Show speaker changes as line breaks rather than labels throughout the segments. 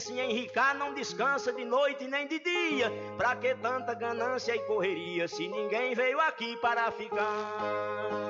pensa em enricar não descansa de noite nem de dia. Pra que tanta ganância e correria se ninguém veio aqui para ficar?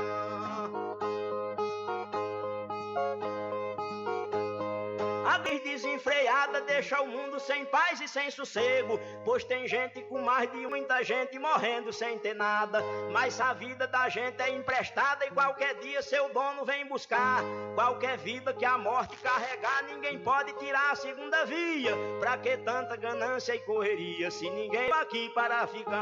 A desenfreada deixa o mundo sem paz e sem sossego. Pois tem gente com mais de muita gente morrendo sem ter nada. Mas a vida da gente é emprestada e qualquer dia seu dono vem buscar. Qualquer vida que a morte carregar, ninguém pode tirar a segunda via. Pra que tanta ganância e correria se ninguém aqui para ficar?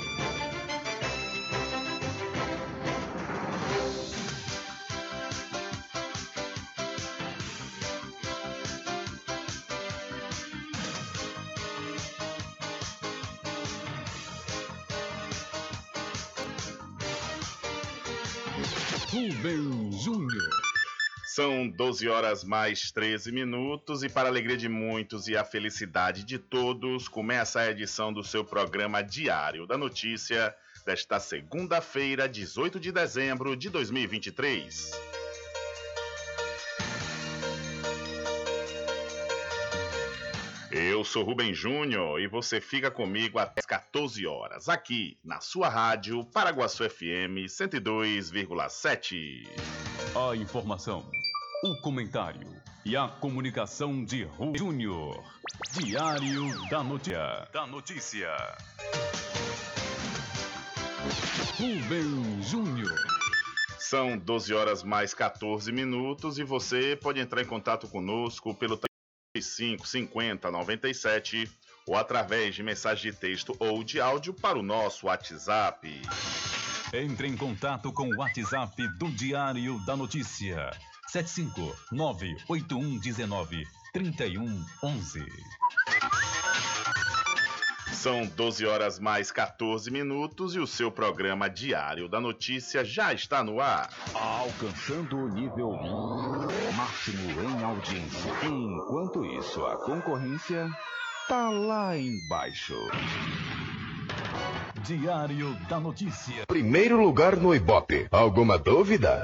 12 horas mais 13 minutos e para a alegria de muitos e a felicidade de todos, começa a edição do seu programa Diário da Notícia desta segunda-feira, 18 de dezembro de 2023. Eu sou Rubem Júnior e você fica comigo até as 14 horas, aqui na sua rádio Paraguaçu FM 102,7.
A informação, o comentário e a comunicação de Rubem Júnior. Diário da Notícia. Da Notícia.
Rubem Júnior. São 12 horas mais 14 minutos e você pode entrar em contato conosco pelo 5 50 97 ou através de mensagem de texto ou de áudio para o nosso WhatsApp.
Entre em contato com o WhatsApp do Diário da Notícia. 759-8119-3111.
São 12 horas mais 14 minutos e o seu programa Diário da Notícia já está no ar.
Alcançando o nível máximo em audiência. Enquanto isso, a concorrência tá lá embaixo. Diário da Notícia.
Primeiro lugar no Ibope. Alguma dúvida?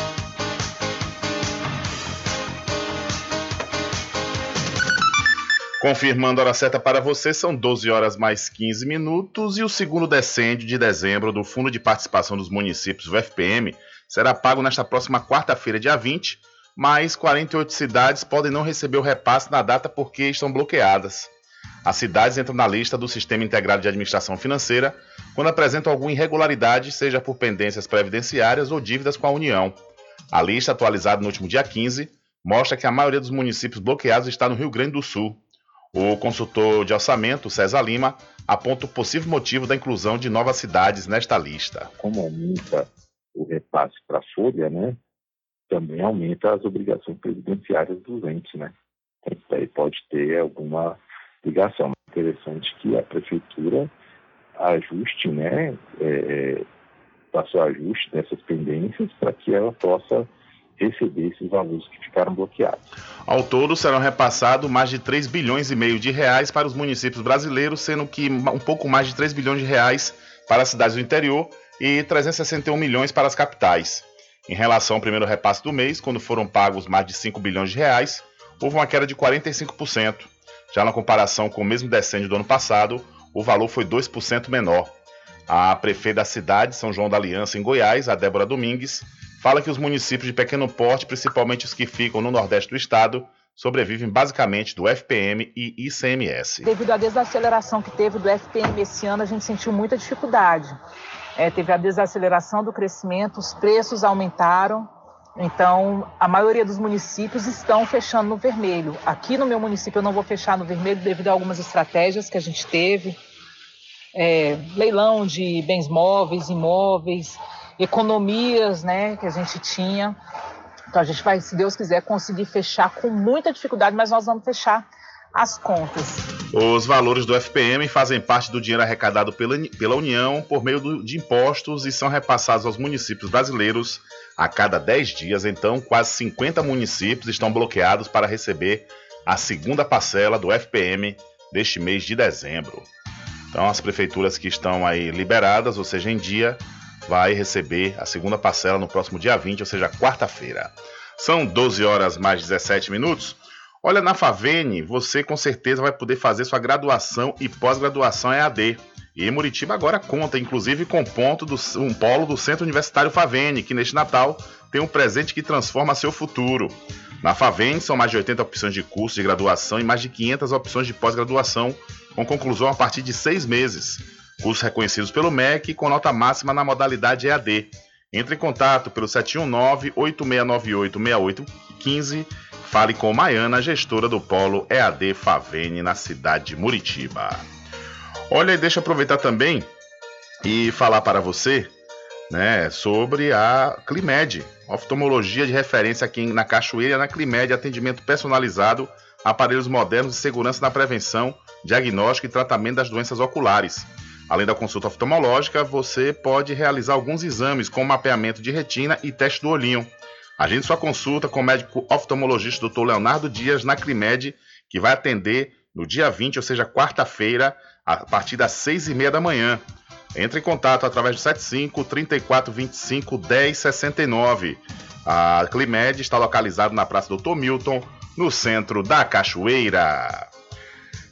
Confirmando a hora certa para você, são 12 horas mais 15 minutos e o segundo decêndio de dezembro do Fundo de Participação dos Municípios, o FPM, será pago nesta próxima quarta-feira, dia 20, mas 48 cidades podem não receber o repasse na data porque estão bloqueadas. As cidades entram na lista do Sistema Integrado de Administração Financeira quando apresentam alguma irregularidade, seja por pendências previdenciárias ou dívidas com a União. A lista, atualizada no último dia 15, mostra que a maioria dos municípios bloqueados está no Rio Grande do Sul. O consultor de orçamento, César Lima, aponta o possível motivo da inclusão de novas cidades nesta lista.
Como aumenta o repasse para a Folha, né, também aumenta as obrigações previdenciárias dos entes, né? Então, aí pode ter alguma ligação. É interessante que a prefeitura ajuste, né, é, é faça o ajuste dessas pendências para que ela possa receber esses valores que ficaram bloqueados.
Ao todo, serão repassados mais de 3 bilhões e meio de reais para os municípios brasileiros, sendo que um pouco mais de 3 bilhões de reais para as cidades do interior e 361 milhões para as capitais. Em relação ao primeiro repasse do mês, quando foram pagos mais de 5 bilhões de reais, houve uma queda de 45%. Já na comparação com o mesmo decênio do ano passado, o valor foi 2% menor. A prefeita da cidade, São João da Aliança, em Goiás, a Débora Domingues, fala que os municípios de pequeno porte, principalmente os que ficam no nordeste do estado, sobrevivem basicamente do FPM e ICMS.
Devido à desaceleração que teve do FPM esse ano, a gente sentiu muita dificuldade. É, teve a desaceleração do crescimento, os preços aumentaram, então a maioria dos municípios estão fechando no vermelho. Aqui no meu município eu não vou fechar no vermelho devido a algumas estratégias que a gente teve. É, leilão de bens móveis, imóveis, economias né, que a gente tinha. Então a gente vai, se Deus quiser, conseguir fechar com muita dificuldade, mas nós vamos fechar as contas.
Os valores do FPM fazem parte do dinheiro arrecadado pela, pela União por meio do, de impostos e são repassados aos municípios brasileiros a cada 10 dias. Então, quase 50 municípios estão bloqueados para receber a segunda parcela do FPM deste mês de dezembro. Então, as prefeituras que estão aí liberadas, ou seja, em dia, vai receber a segunda parcela no próximo dia 20, ou seja, quarta-feira. São 12 horas mais 17 minutos. Olha, na Favene, você com certeza vai poder fazer sua graduação e pós-graduação EAD. E Muritiba agora conta, inclusive, com ponto do, um polo do Centro Universitário Favene, que neste Natal tem um presente que transforma seu futuro. Na Favene são mais de 80 opções de curso de graduação e mais de 500 opções de pós-graduação, com conclusão a partir de seis meses cursos reconhecidos pelo MEC com nota máxima na modalidade EAD. Entre em contato pelo 719-8698-6815. Fale com Maiana, gestora do Polo EAD Favene, na cidade de Muritiba. Olha, deixa eu aproveitar também e falar para você né, sobre a Climed, oftalmologia de referência aqui na Cachoeira, na Climed, atendimento personalizado, aparelhos modernos de segurança na prevenção, diagnóstico e tratamento das doenças oculares. Além da consulta oftalmológica, você pode realizar alguns exames, como mapeamento de retina e teste do olhinho. Agende sua consulta com o médico oftalmologista Dr. Leonardo Dias na Crimed, que vai atender no dia 20, ou seja, quarta-feira, a partir das 6 e meia da manhã. Entre em contato através do 75 34 25 10 69. A Climed está localizada na Praça Dr. Milton, no centro da Cachoeira.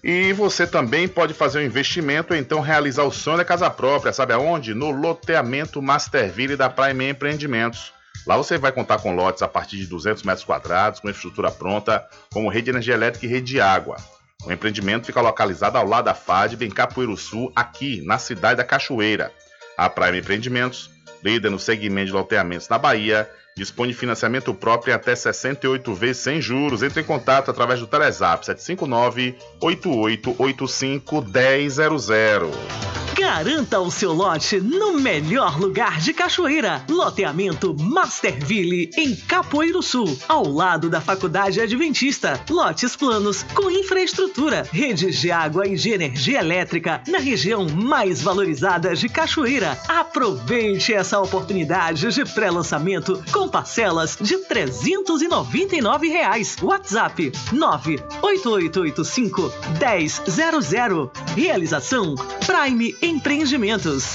E você também pode fazer um investimento então realizar o sonho da casa própria, sabe aonde? No loteamento Masterville da Prime Empreendimentos. Lá você vai contar com lotes a partir de 200 metros quadrados, com infraestrutura pronta, como rede de energia elétrica e rede de água. O empreendimento fica localizado ao lado da FADB, em Capoeiro Sul, aqui na cidade da Cachoeira. A Prime Empreendimentos, líder no segmento de loteamentos na Bahia, Dispone de financiamento próprio até 68 vezes sem juros. Entre em contato através do Telezap 759 8885 1000.
Garanta o seu lote no melhor lugar de Cachoeira. Loteamento Masterville, em Capoeiro Sul, ao lado da Faculdade Adventista. Lotes planos com infraestrutura, redes de água e de energia elétrica na região mais valorizada de Cachoeira. Aproveite essa oportunidade de pré-lançamento com parcelas de 399 reais. WhatsApp 98885 1000. Realização Prime Empreendimentos.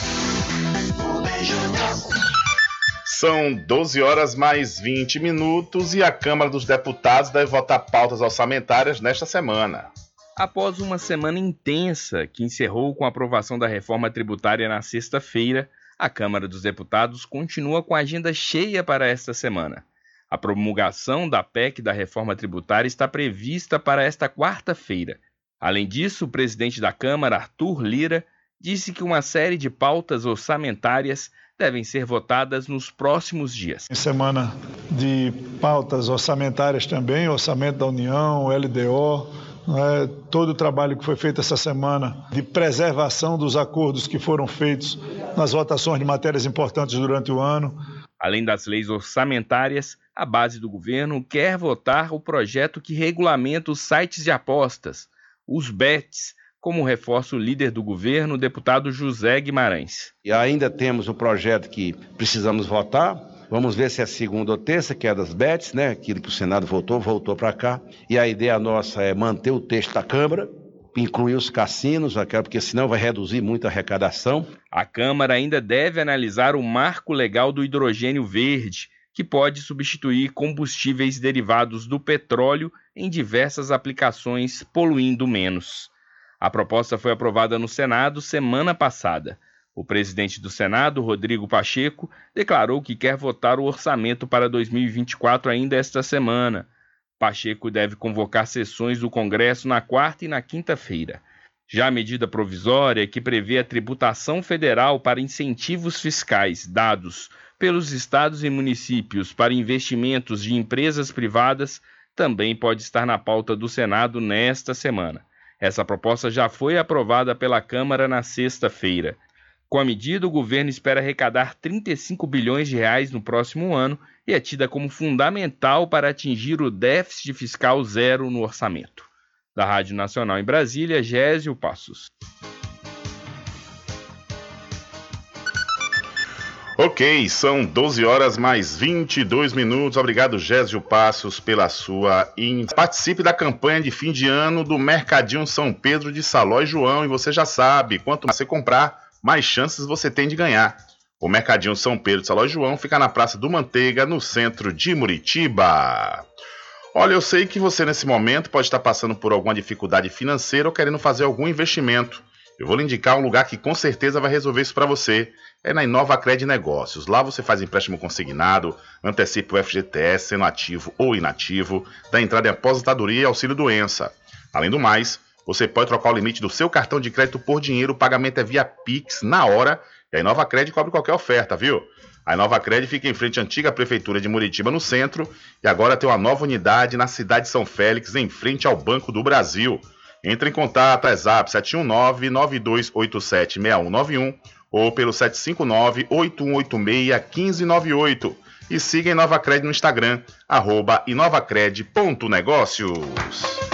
São 12 horas mais 20 minutos e a Câmara dos Deputados deve votar pautas orçamentárias nesta semana.
Após uma semana intensa que encerrou com a aprovação da reforma tributária na sexta-feira, a Câmara dos Deputados continua com a agenda cheia para esta semana. A promulgação da PEC da reforma tributária está prevista para esta quarta-feira. Além disso, o presidente da Câmara, Arthur Lira, disse que uma série de pautas orçamentárias devem ser votadas nos próximos dias.
Em semana de pautas orçamentárias também, orçamento da União, LDO, é, todo o trabalho que foi feito essa semana de preservação dos acordos que foram feitos nas votações de matérias importantes durante o ano.
Além das leis orçamentárias, a base do governo quer votar o projeto que regulamenta os sites de apostas, os BETs, como reforça o líder do governo, o deputado José Guimarães.
E ainda temos o projeto que precisamos votar. Vamos ver se é segunda ou terça, que é das BETs, né? Aquilo que o Senado votou, voltou para cá. E a ideia nossa é manter o texto da Câmara, incluir os cassinos, porque senão vai reduzir muito a arrecadação.
A Câmara ainda deve analisar o marco legal do hidrogênio verde, que pode substituir combustíveis derivados do petróleo em diversas aplicações, poluindo menos. A proposta foi aprovada no Senado semana passada. O presidente do Senado, Rodrigo Pacheco, declarou que quer votar o orçamento para 2024 ainda esta semana. Pacheco deve convocar sessões do Congresso na quarta e na quinta-feira. Já a medida provisória, que prevê a tributação federal para incentivos fiscais dados pelos estados e municípios para investimentos de empresas privadas, também pode estar na pauta do Senado nesta semana. Essa proposta já foi aprovada pela Câmara na sexta-feira. Com a medida, o governo espera arrecadar 35 bilhões de reais no próximo ano e é tida como fundamental para atingir o déficit fiscal zero no orçamento. Da Rádio Nacional em Brasília, Gésio Passos.
Ok, são 12 horas mais 22 minutos. Obrigado, Gésio Passos, pela sua. In... Participe da campanha de fim de ano do Mercadinho São Pedro de Saló e João. E você já sabe, quanto mais você comprar, mais chances você tem de ganhar. O Mercadinho São Pedro de Saló João fica na Praça do Manteiga, no centro de Muritiba. Olha, eu sei que você nesse momento pode estar passando por alguma dificuldade financeira ou querendo fazer algum investimento. Eu vou lhe indicar um lugar que com certeza vai resolver isso para você. É na Inova Cred Negócios. Lá você faz empréstimo consignado, antecipa o FGTS, sendo ativo ou inativo, dá entrada em aposentadoria e auxílio doença. Além do mais, você pode trocar o limite do seu cartão de crédito por dinheiro, o pagamento é via Pix na hora e a Inova Cred cobre qualquer oferta, viu? A Inova Cred fica em frente à antiga prefeitura de Muritiba, no centro, e agora tem uma nova unidade na cidade de São Félix, em frente ao Banco do Brasil. Entre em contato, é zap 719-9287-6191 ou pelo 759-8186-1598. E siga Inovacred no Instagram, arroba inovacred.negócios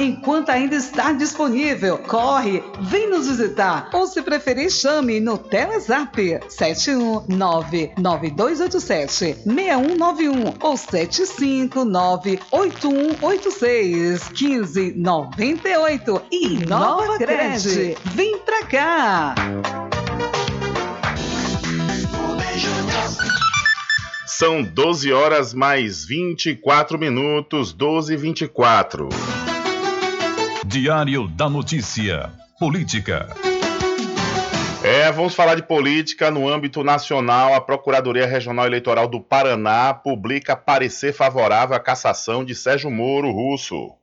enquanto ainda está disponível. Corre, vem nos visitar ou se preferir chame no Telezap 71992876191 ou 75981861598 e Nova Cred. Vem pra cá!
São 12 horas mais 24 minutos, 12 e 24.
Diário da Notícia. Política.
É, vamos falar de política no âmbito nacional. A Procuradoria Regional Eleitoral do Paraná publica parecer favorável à cassação de Sérgio Moro Russo.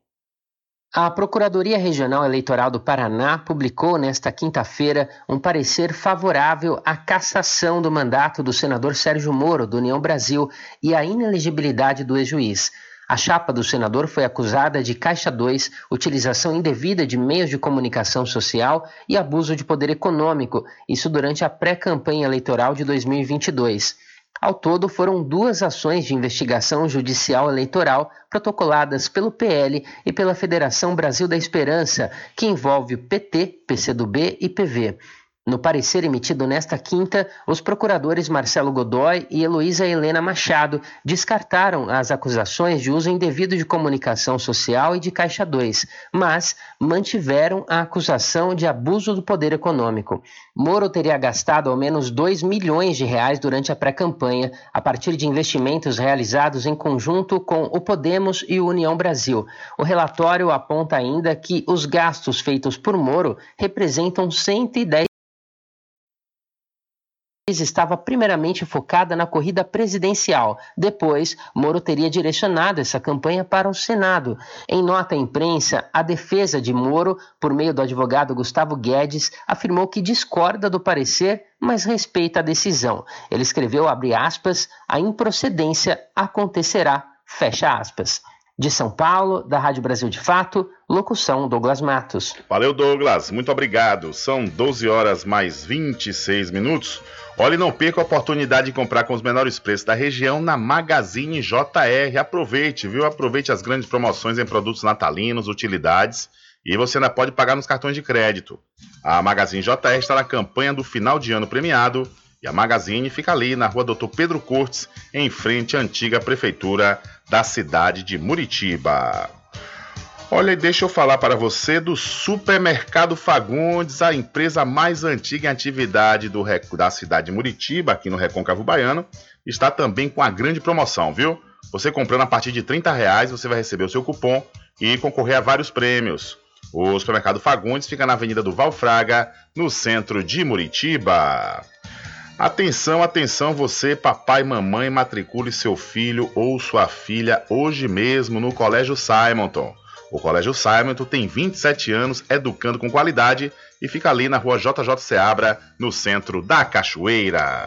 A Procuradoria Regional Eleitoral do Paraná publicou nesta quinta-feira um parecer favorável à cassação do mandato do senador Sérgio Moro, do União Brasil, e à inelegibilidade do ex-juiz. A chapa do senador foi acusada de Caixa 2, utilização indevida de meios de comunicação social e abuso de poder econômico, isso durante a pré-campanha eleitoral de 2022. Ao todo, foram duas ações de investigação judicial eleitoral protocoladas pelo PL e pela Federação Brasil da Esperança, que envolve o PT, PCdoB e PV. No parecer emitido nesta quinta, os procuradores Marcelo Godoy e Heloísa Helena Machado descartaram as acusações de uso indevido de comunicação social e de Caixa 2, mas mantiveram a acusação de abuso do poder econômico. Moro teria gastado ao menos 2 milhões de reais durante a pré-campanha, a partir de investimentos realizados em conjunto com o Podemos e o União Brasil. O relatório aponta ainda que os gastos feitos por Moro representam 110 estava primeiramente focada na corrida presidencial. Depois, Moro teria direcionado essa campanha para o Senado. Em nota à imprensa, a defesa de Moro, por meio do advogado Gustavo Guedes, afirmou que discorda do parecer, mas respeita a decisão. Ele escreveu, abre aspas, a improcedência acontecerá, fecha aspas. De São Paulo, da Rádio Brasil de Fato, locução Douglas Matos.
Valeu, Douglas. Muito obrigado. São 12 horas mais 26 minutos. Olha, não perca a oportunidade de comprar com os menores preços da região na Magazine JR. Aproveite, viu? Aproveite as grandes promoções em produtos natalinos, utilidades e você ainda pode pagar nos cartões de crédito. A Magazine JR está na campanha do final de ano premiado e a Magazine fica ali na rua Doutor Pedro Cortes, em frente à antiga prefeitura da cidade de Muritiba. Olha, deixa eu falar para você do Supermercado Fagundes, a empresa mais antiga em atividade do, da cidade de Muritiba, aqui no Recôncavo Baiano, está também com a grande promoção, viu? Você comprando a partir de 30 reais, você vai receber o seu cupom e concorrer a vários prêmios. O Supermercado Fagundes fica na Avenida do Valfraga, no centro de Muritiba. Atenção, atenção, você, papai e mamãe, matricule seu filho ou sua filha hoje mesmo no Colégio Simonton. O Colégio Simonton tem 27 anos educando com qualidade e fica ali na rua JJ Seabra, no centro da Cachoeira.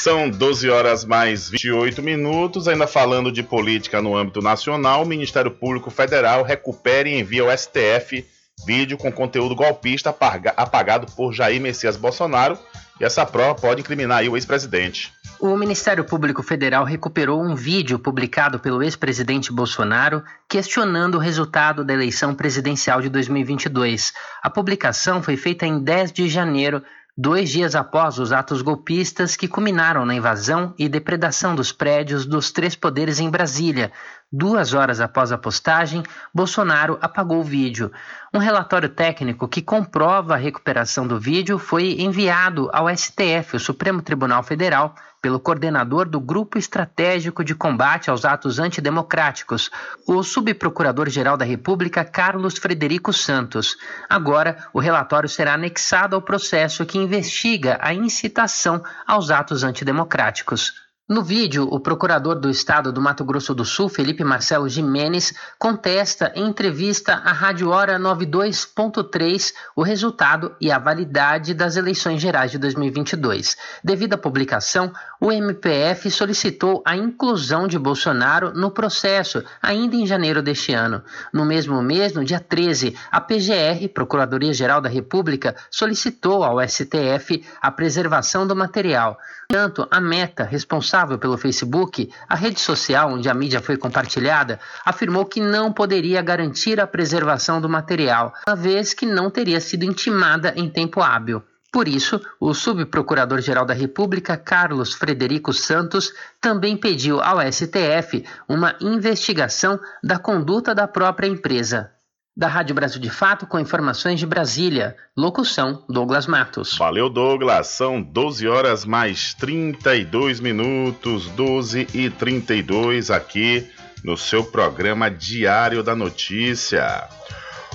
São 12 horas mais 28 minutos. Ainda falando de política no âmbito nacional, o Ministério Público Federal recupera e envia ao STF vídeo com conteúdo golpista apagado por Jair Messias Bolsonaro. E essa prova pode incriminar o ex-presidente.
O Ministério Público Federal recuperou um vídeo publicado pelo ex-presidente Bolsonaro questionando o resultado da eleição presidencial de 2022. A publicação foi feita em 10 de janeiro dois dias após os atos golpistas que culminaram na invasão e depredação dos prédios dos três poderes em Brasília. Duas horas após a postagem, Bolsonaro apagou o vídeo. Um relatório técnico que comprova a recuperação do vídeo foi enviado ao STF, o Supremo Tribunal Federal, pelo coordenador do Grupo Estratégico de Combate aos Atos Antidemocráticos, o subprocurador-geral da República, Carlos Frederico Santos. Agora, o relatório será anexado ao processo que investiga a incitação aos atos antidemocráticos. No vídeo, o procurador do estado do Mato Grosso do Sul, Felipe Marcelo Jimenez, contesta em entrevista à Rádio Hora 92.3 o resultado e a validade das eleições gerais de 2022. Devido à publicação, o MPF solicitou a inclusão de Bolsonaro no processo ainda em janeiro deste ano. No mesmo mês, no dia 13, a PGR, Procuradoria-Geral da República, solicitou ao STF a preservação do material. Tanto a Meta, responsável pelo Facebook, a rede social onde a mídia foi compartilhada, afirmou que não poderia garantir a preservação do material, uma vez que não teria sido intimada em tempo hábil. Por isso, o subprocurador-geral da República, Carlos Frederico Santos, também pediu ao STF uma investigação da conduta da própria empresa. Da Rádio Brasil de Fato, com informações de Brasília. Locução: Douglas Matos.
Valeu, Douglas. São 12 horas mais 32 minutos, 12 e 32 aqui no seu programa Diário da Notícia.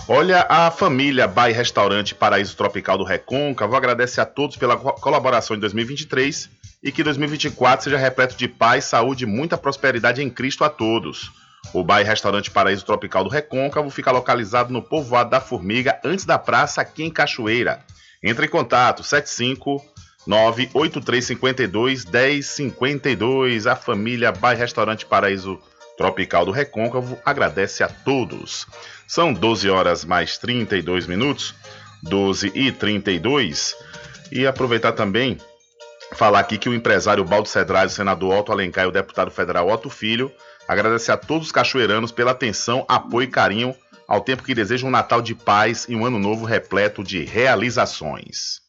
Olha, a família Bai Restaurante Paraíso Tropical do Recôncavo agradece a todos pela colaboração em 2023 e que 2024 seja repleto de paz, saúde e muita prosperidade em Cristo a todos. O bar e restaurante Paraíso Tropical do Recôncavo fica localizado no povoado da Formiga, antes da praça, aqui em Cachoeira. Entre em contato 75 98352 1052. A família Bar e Restaurante Paraíso Tropical do Recôncavo agradece a todos. São 12 horas mais 32 minutos, 12 e 32. E aproveitar também falar aqui que o empresário Baldo Cedrais, o senador Otto Alencar e o deputado federal Otto Filho Agradecer a todos os cachoeiranos pela atenção, apoio e carinho, ao tempo que desejam um Natal de paz e um ano novo repleto de realizações.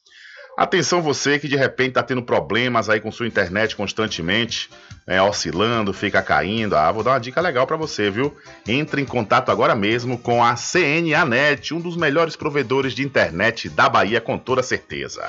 Atenção você que de repente está tendo problemas aí com sua internet constantemente, né, oscilando, fica caindo. Ah, vou dar uma dica legal para você, viu? Entre em contato agora mesmo com a CNAnet, um dos melhores provedores de internet da Bahia com toda certeza.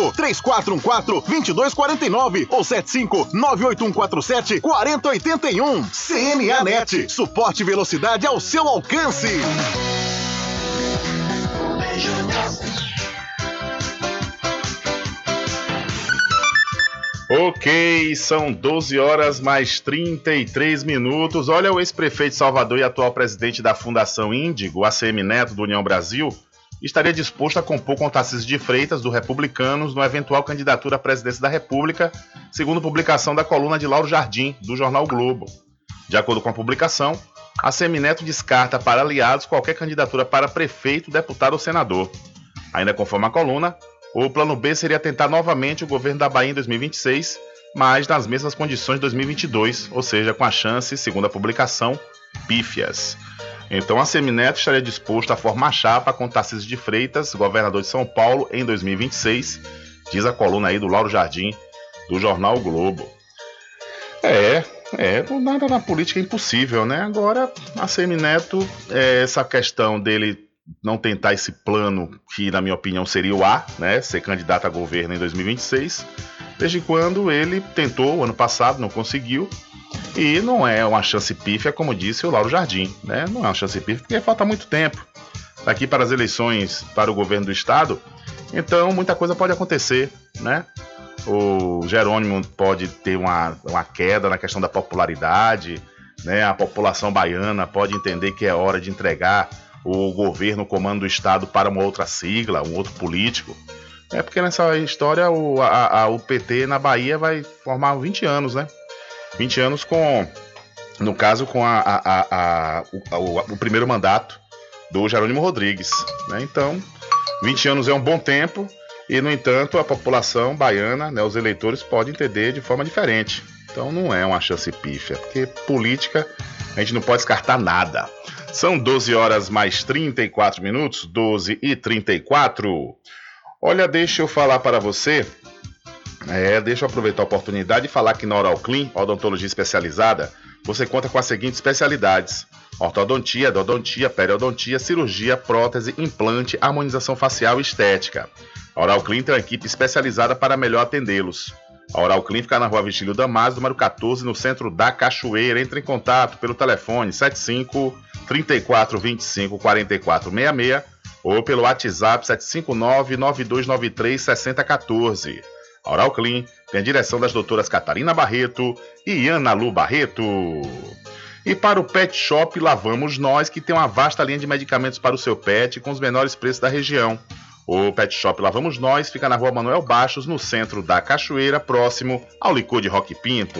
75 3414 2249 ou 75 98147 4081. CNA Net. Suporte e velocidade ao seu alcance.
Ok, são 12 horas mais 33 minutos. Olha, o ex-prefeito de Salvador e atual presidente da Fundação Índigo, ACM Neto do União Brasil, estaria disposto a compor com Tarcísio de Freitas, do Republicanos, no eventual candidatura à presidência da República, segundo publicação da coluna de Lauro Jardim, do jornal Globo. De acordo com a publicação, a Semineto descarta para aliados qualquer candidatura para prefeito, deputado ou senador. Ainda conforme a coluna, o plano B seria tentar novamente o governo da Bahia em 2026, mas nas mesmas condições de 2022, ou seja, com a chance, segundo a publicação, pífias. Então a Semineto estaria disposto a formar chapa com Tarcísio de Freitas, governador de São Paulo, em 2026, diz a coluna aí do Lauro Jardim, do jornal Globo. É, é, nada na política é impossível, né? Agora, a Semineto, é, essa questão dele não tentar esse plano, que na minha opinião seria o A, né? Ser candidato a governo em 2026, desde quando ele tentou ano passado, não conseguiu, e não é uma chance pífia, como disse o Lauro Jardim, né? Não é uma chance pífia porque falta muito tempo daqui para as eleições para o governo do estado. Então, muita coisa pode acontecer, né? O Jerônimo pode ter uma, uma queda na questão da popularidade, né? A população baiana pode entender que é hora de entregar o governo, o comando do estado para uma outra sigla, um outro político. É porque nessa história o, a, a, o PT na Bahia vai formar 20 anos, né? 20 anos com, no caso, com a, a, a, o, o, primeiro mandato do Jerônimo Rodrigues. Né? Então, 20 anos é um bom tempo e, no entanto, a população baiana, né, os eleitores, podem entender de forma diferente. Então, não é uma chance pífia, porque política a gente não pode descartar nada. São 12 horas mais 34 minutos, 12 e 34. Olha, deixa eu falar para você é, deixa eu aproveitar a oportunidade e falar que na Oral Clean, odontologia especializada, você conta com as seguintes especialidades: ortodontia, endodontia, periodontia, cirurgia, prótese, implante, harmonização facial e estética. A Oral Clean tem uma equipe especializada para melhor atendê-los. A Oral Clean fica na rua Vigílio Damasio, número 14, no centro da Cachoeira. Entre em contato pelo telefone 75 34 25 44 66 ou pelo WhatsApp 759 9293 6014. A Oral Clean tem a direção das doutoras Catarina Barreto e Ana Lu Barreto. E para o Pet Shop Lavamos Nós, que tem uma vasta linha de medicamentos para o seu pet com os menores preços da região. O Pet Shop Lavamos Nós fica na rua Manuel Baixos, no centro da Cachoeira, próximo ao licor de Rock Pinto.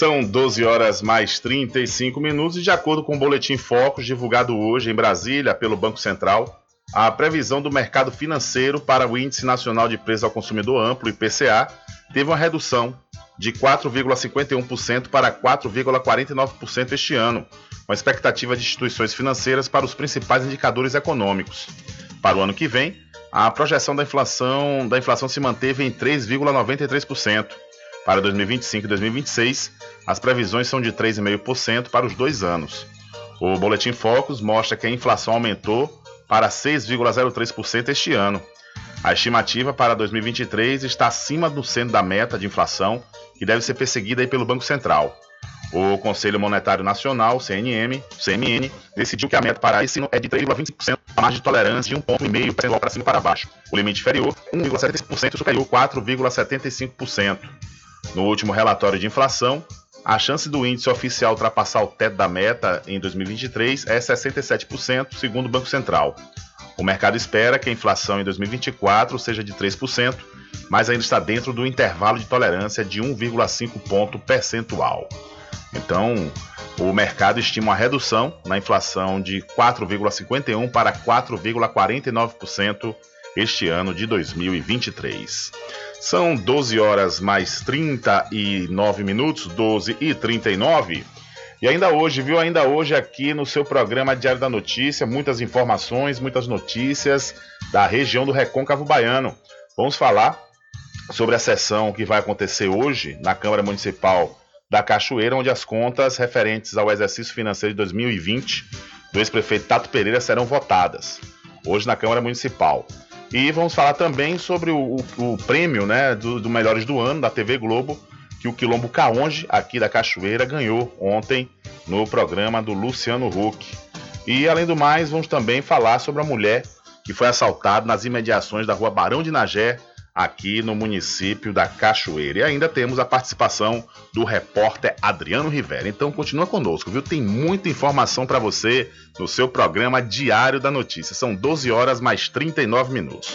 São 12 horas mais 35 minutos e de acordo com o Boletim Focus divulgado hoje em Brasília pelo Banco Central, a previsão do mercado financeiro para o Índice Nacional de Preços ao Consumidor Amplo, IPCA, teve uma redução de 4,51% para 4,49% este ano, com a expectativa de instituições financeiras para os principais indicadores econômicos. Para o ano que vem, a projeção da inflação, da inflação se manteve em 3,93%. Para 2025 e 2026, as previsões são de 3,5% para os dois anos. O Boletim Focus mostra que a inflação aumentou para 6,03% este ano. A estimativa para 2023 está acima do centro da meta de inflação, que deve ser perseguida pelo Banco Central. O Conselho Monetário Nacional, CNM, CMN, decidiu que a meta para esse ano é de 3,25%, a margem de tolerância de 1,5% percentual para cima e para baixo. O limite inferior, 1,75%, superior, 4,75%. No último relatório de inflação, a chance do índice oficial ultrapassar o teto da meta em 2023 é 67%, segundo o Banco Central. O mercado espera que a inflação em 2024 seja de 3%, mas ainda está dentro do intervalo de tolerância de 1,5 ponto percentual. Então, o mercado estima uma redução na inflação de 4,51 para 4,49% este ano de 2023. São 12 horas mais 39 minutos, 12 e 39. E ainda hoje, viu? Ainda hoje aqui no seu programa Diário da Notícia, muitas informações, muitas notícias da região do Recôncavo Baiano. Vamos falar sobre a sessão que vai acontecer hoje na Câmara Municipal da Cachoeira, onde as contas referentes ao exercício financeiro de 2020 do ex-prefeito Tato Pereira serão votadas. Hoje na Câmara Municipal. E vamos falar também sobre o, o, o prêmio né, do, do, Melhores do Ano da TV Globo, que o Quilombo Caonge, aqui da Cachoeira, ganhou ontem no programa do Luciano Huck. E além do mais, vamos também falar sobre a mulher que foi assaltada nas imediações da rua Barão de Nagé, aqui no município da Cachoeira. E ainda temos a participação do repórter Adriano Rivera. Então continua conosco, viu? Tem muita informação para você no seu programa Diário da Notícia. São 12 horas mais 39 minutos.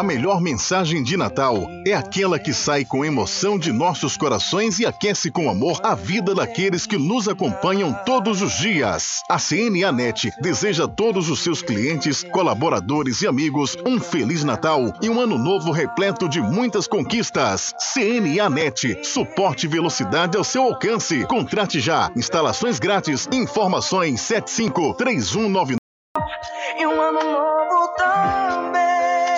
A melhor mensagem de Natal é aquela que sai com emoção de nossos corações e aquece com amor a vida daqueles que nos acompanham todos os dias. A CNA Net deseja a todos os seus clientes, colaboradores e amigos um feliz Natal e um ano novo repleto de muitas conquistas. CNA Net, suporte e velocidade ao seu alcance. Contrate já. Instalações grátis. Informações 75 3199
E um ano novo.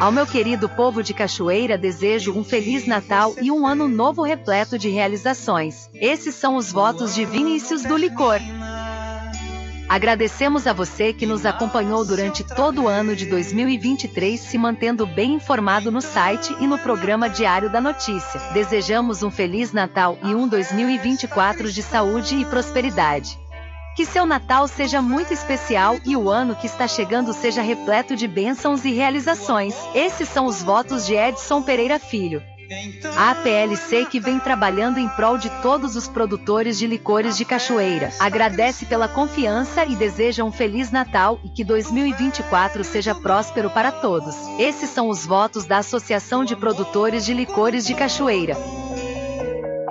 Ao meu querido povo de Cachoeira, desejo um Feliz Natal e um ano novo repleto de realizações. Esses são os votos de Vinícius do Licor. Agradecemos a você que nos acompanhou durante todo o ano de 2023, se mantendo bem informado no site e no programa Diário da Notícia. Desejamos um Feliz Natal e um 2024 de saúde e prosperidade. Que seu Natal seja muito especial e o ano que está chegando seja repleto de bênçãos e realizações. Esses são os votos de Edson Pereira Filho. A APLC que vem trabalhando em prol de todos os produtores de licores de Cachoeira. Agradece pela confiança e deseja um Feliz Natal e que 2024 seja próspero para todos. Esses são os votos da Associação de Produtores de Licores de Cachoeira.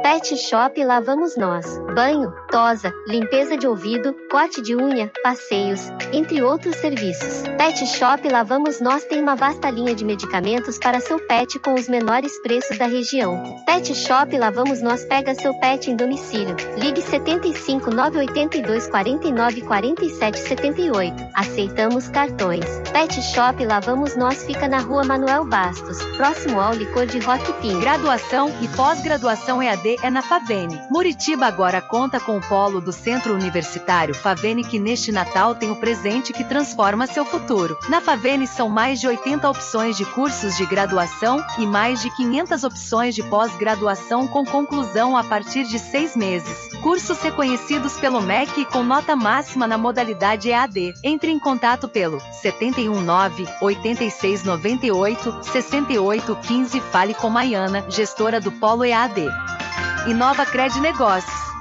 Pet Shop Lá Vamos Nós. Banho, tosa, limpeza de ouvido, corte de unha, passeios, entre outros serviços. Pet Shop Lá Vamos Nós tem uma vasta linha de medicamentos para seu pet com os menores preços da região. Pet Shop Lá Vamos Nós pega seu pet em domicílio. Ligue 75 982 49 47 78. Aceitamos cartões. Pet Shop Lá Vamos Nós fica na rua Manuel Bastos, próximo ao licor de Rock Pin.
Graduação e pós-graduação EAD é na Favene. Muritiba agora conta com o polo do Centro Universitário Favene que neste Natal tem o presente que transforma seu futuro. Na Favene são mais de 80 opções de cursos de graduação e mais de 500 opções de pós-graduação com conclusão a partir de seis meses. Cursos reconhecidos pelo MEC com nota máxima na modalidade EAD. Entre em contato pelo 719 8698 6815 Fale com Maiana, gestora do Polo EAD. Inova Cred Negócios.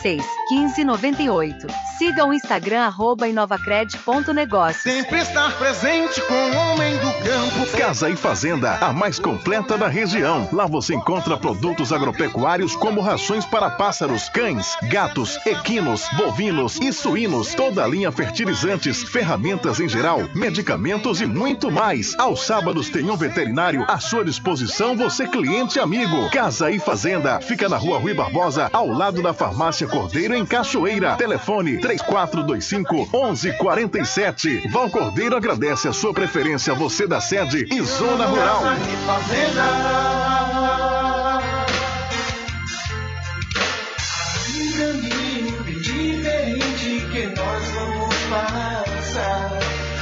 86 1598. Siga o Instagram arroba inovacred.negócios.
Sempre estar presente com o homem do campo. Casa e Fazenda, a mais completa da região. Lá você encontra produtos agropecuários como rações para pássaros, cães, gatos, equinos, bovinos e suínos, toda a linha fertilizantes, ferramentas em geral, medicamentos e muito mais. Aos sábados tem um veterinário à sua disposição, você cliente e amigo. Casa e Fazenda, fica na rua Rui Barbosa, ao lado da farmácia Cordeiro em Cachoeira. Telefone 3425 1147. Val Cordeiro agradece a sua preferência, você da sede e zona rural.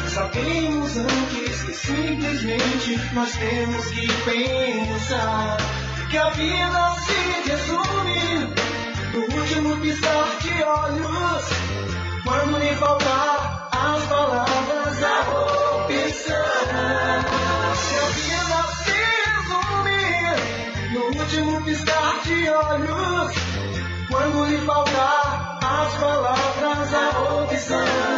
Sabemos antes que simplesmente nós temos que pensar que a vida se resume no último piscar de olhos, quando lhe faltar as palavras, a opção. Eu quero se resumir no último piscar de olhos, quando lhe faltar as palavras, a opção.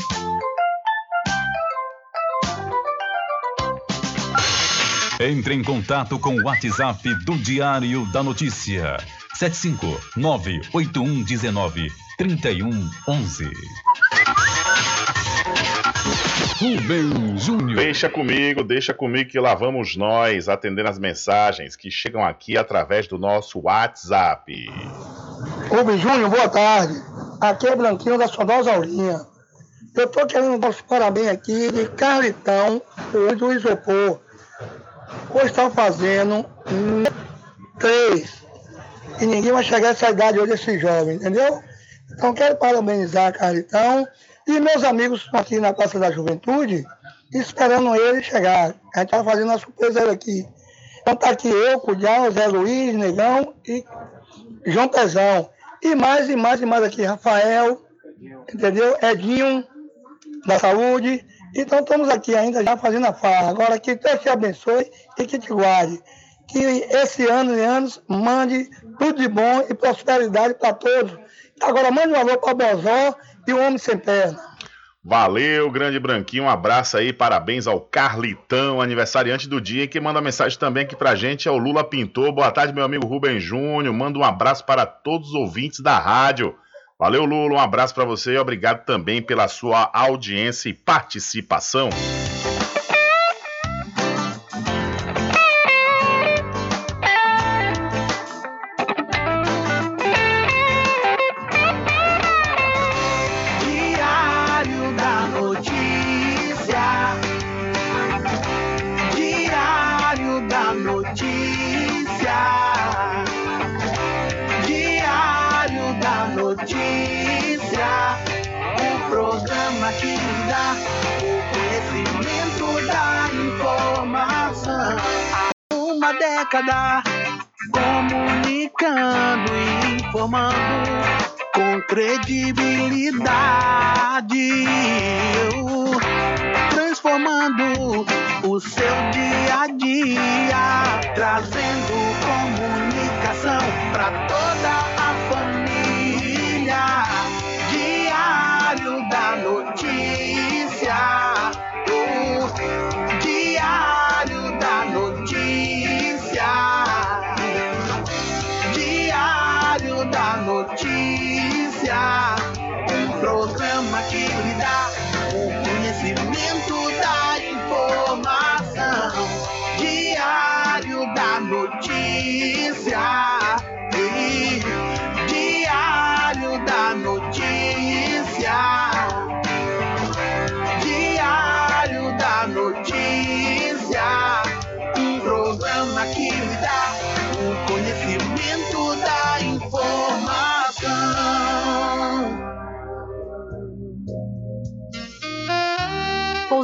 Entre em contato com o WhatsApp do Diário da Notícia. 759-8119-3111. Rubem Júnior.
Deixa comigo, deixa comigo que lá vamos nós atendendo as mensagens que chegam aqui através do nosso WhatsApp.
Rubem Júnior, boa tarde. Aqui é Branquinho da Sondosa Aurinha. Eu tô querendo dar os parabéns aqui de Carlitão, hoje do Isopor. Hoje estão fazendo três. E ninguém vai chegar a essa idade hoje, esse jovem, entendeu? Então quero parabenizar Carlitão e meus amigos aqui na Praça da Juventude, esperando ele chegar. A gente está fazendo uma surpresa aqui. Então tá aqui eu, Cudial, Zé Luiz, Negão e João Pezão. E mais, e mais, e mais aqui, Rafael, entendeu? Edinho, da saúde. Então estamos aqui ainda já fazendo a farra. Agora que Deus te abençoe e que te guarde. Que esse ano e anos mande tudo de bom e prosperidade para todos. Agora mande um alô para Bozó e o Homem Sem Perna.
Valeu, grande branquinho. Um abraço aí, parabéns ao Carlitão, aniversariante do dia. E quem manda mensagem também aqui pra gente é o Lula Pintor. Boa tarde, meu amigo Rubem Júnior. Manda um abraço para todos os ouvintes da rádio. Valeu, Lula. Um abraço para você e obrigado também pela sua audiência e participação.
Credibilidade, transformando o seu dia a dia, trazendo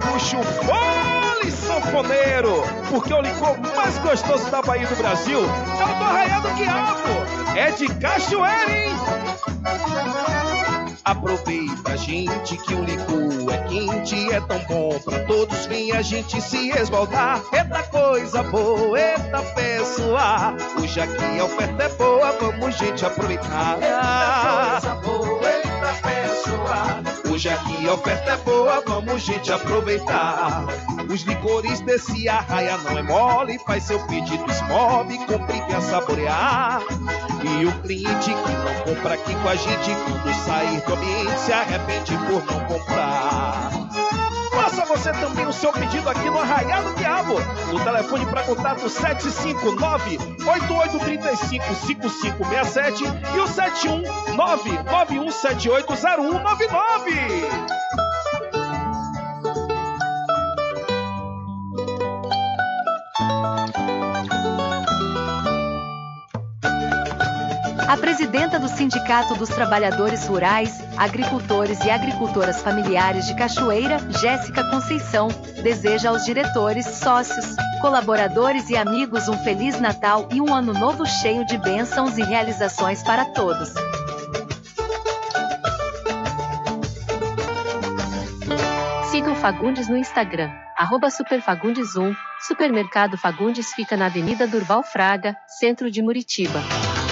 Puxa o fole, sanfoneiro, porque o licor mais gostoso da Bahia do Brasil é o do Arraial do Quiabo. É de cachoeira, hein? Aproveita, gente, que o licor é quente, é tão bom pra todos. Vem a gente se esbaldar. Eita coisa boa, eita pessoa. Hoje aqui a oferta é boa, vamos, gente, aproveitar. Eita coisa boa, eita Hoje aqui a oferta é boa, vamos, gente, aproveitar. Os licores desse arraia não é mole, faz seu pedido, esmove, compre e saborear. E o cliente que não compra aqui com a gente, quando sair do ambiente, se arrepende por não comprar. Faça você também o seu pedido aqui no Arraial do Diabo. No telefone para contato 759-8835-5567 e o 719-9178-0199.
A presidenta do Sindicato dos Trabalhadores Rurais, Agricultores e Agricultoras Familiares de Cachoeira, Jéssica Conceição, deseja aos diretores, sócios, colaboradores e amigos um Feliz Natal e um Ano Novo cheio de bênçãos e realizações para todos.
Siga o Fagundes no Instagram, arroba superfagundes1. Supermercado Fagundes fica na Avenida Durval Fraga, centro de Muritiba.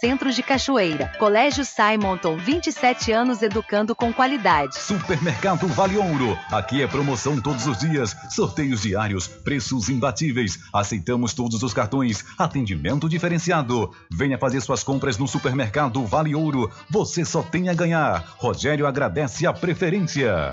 Centro de Cachoeira. Colégio Simonton, 27 anos educando com qualidade.
Supermercado Vale Ouro. Aqui é promoção todos os dias, sorteios diários, preços imbatíveis. Aceitamos todos os cartões, atendimento diferenciado. Venha fazer suas compras no Supermercado Vale Ouro. Você só tem a ganhar. Rogério agradece a preferência.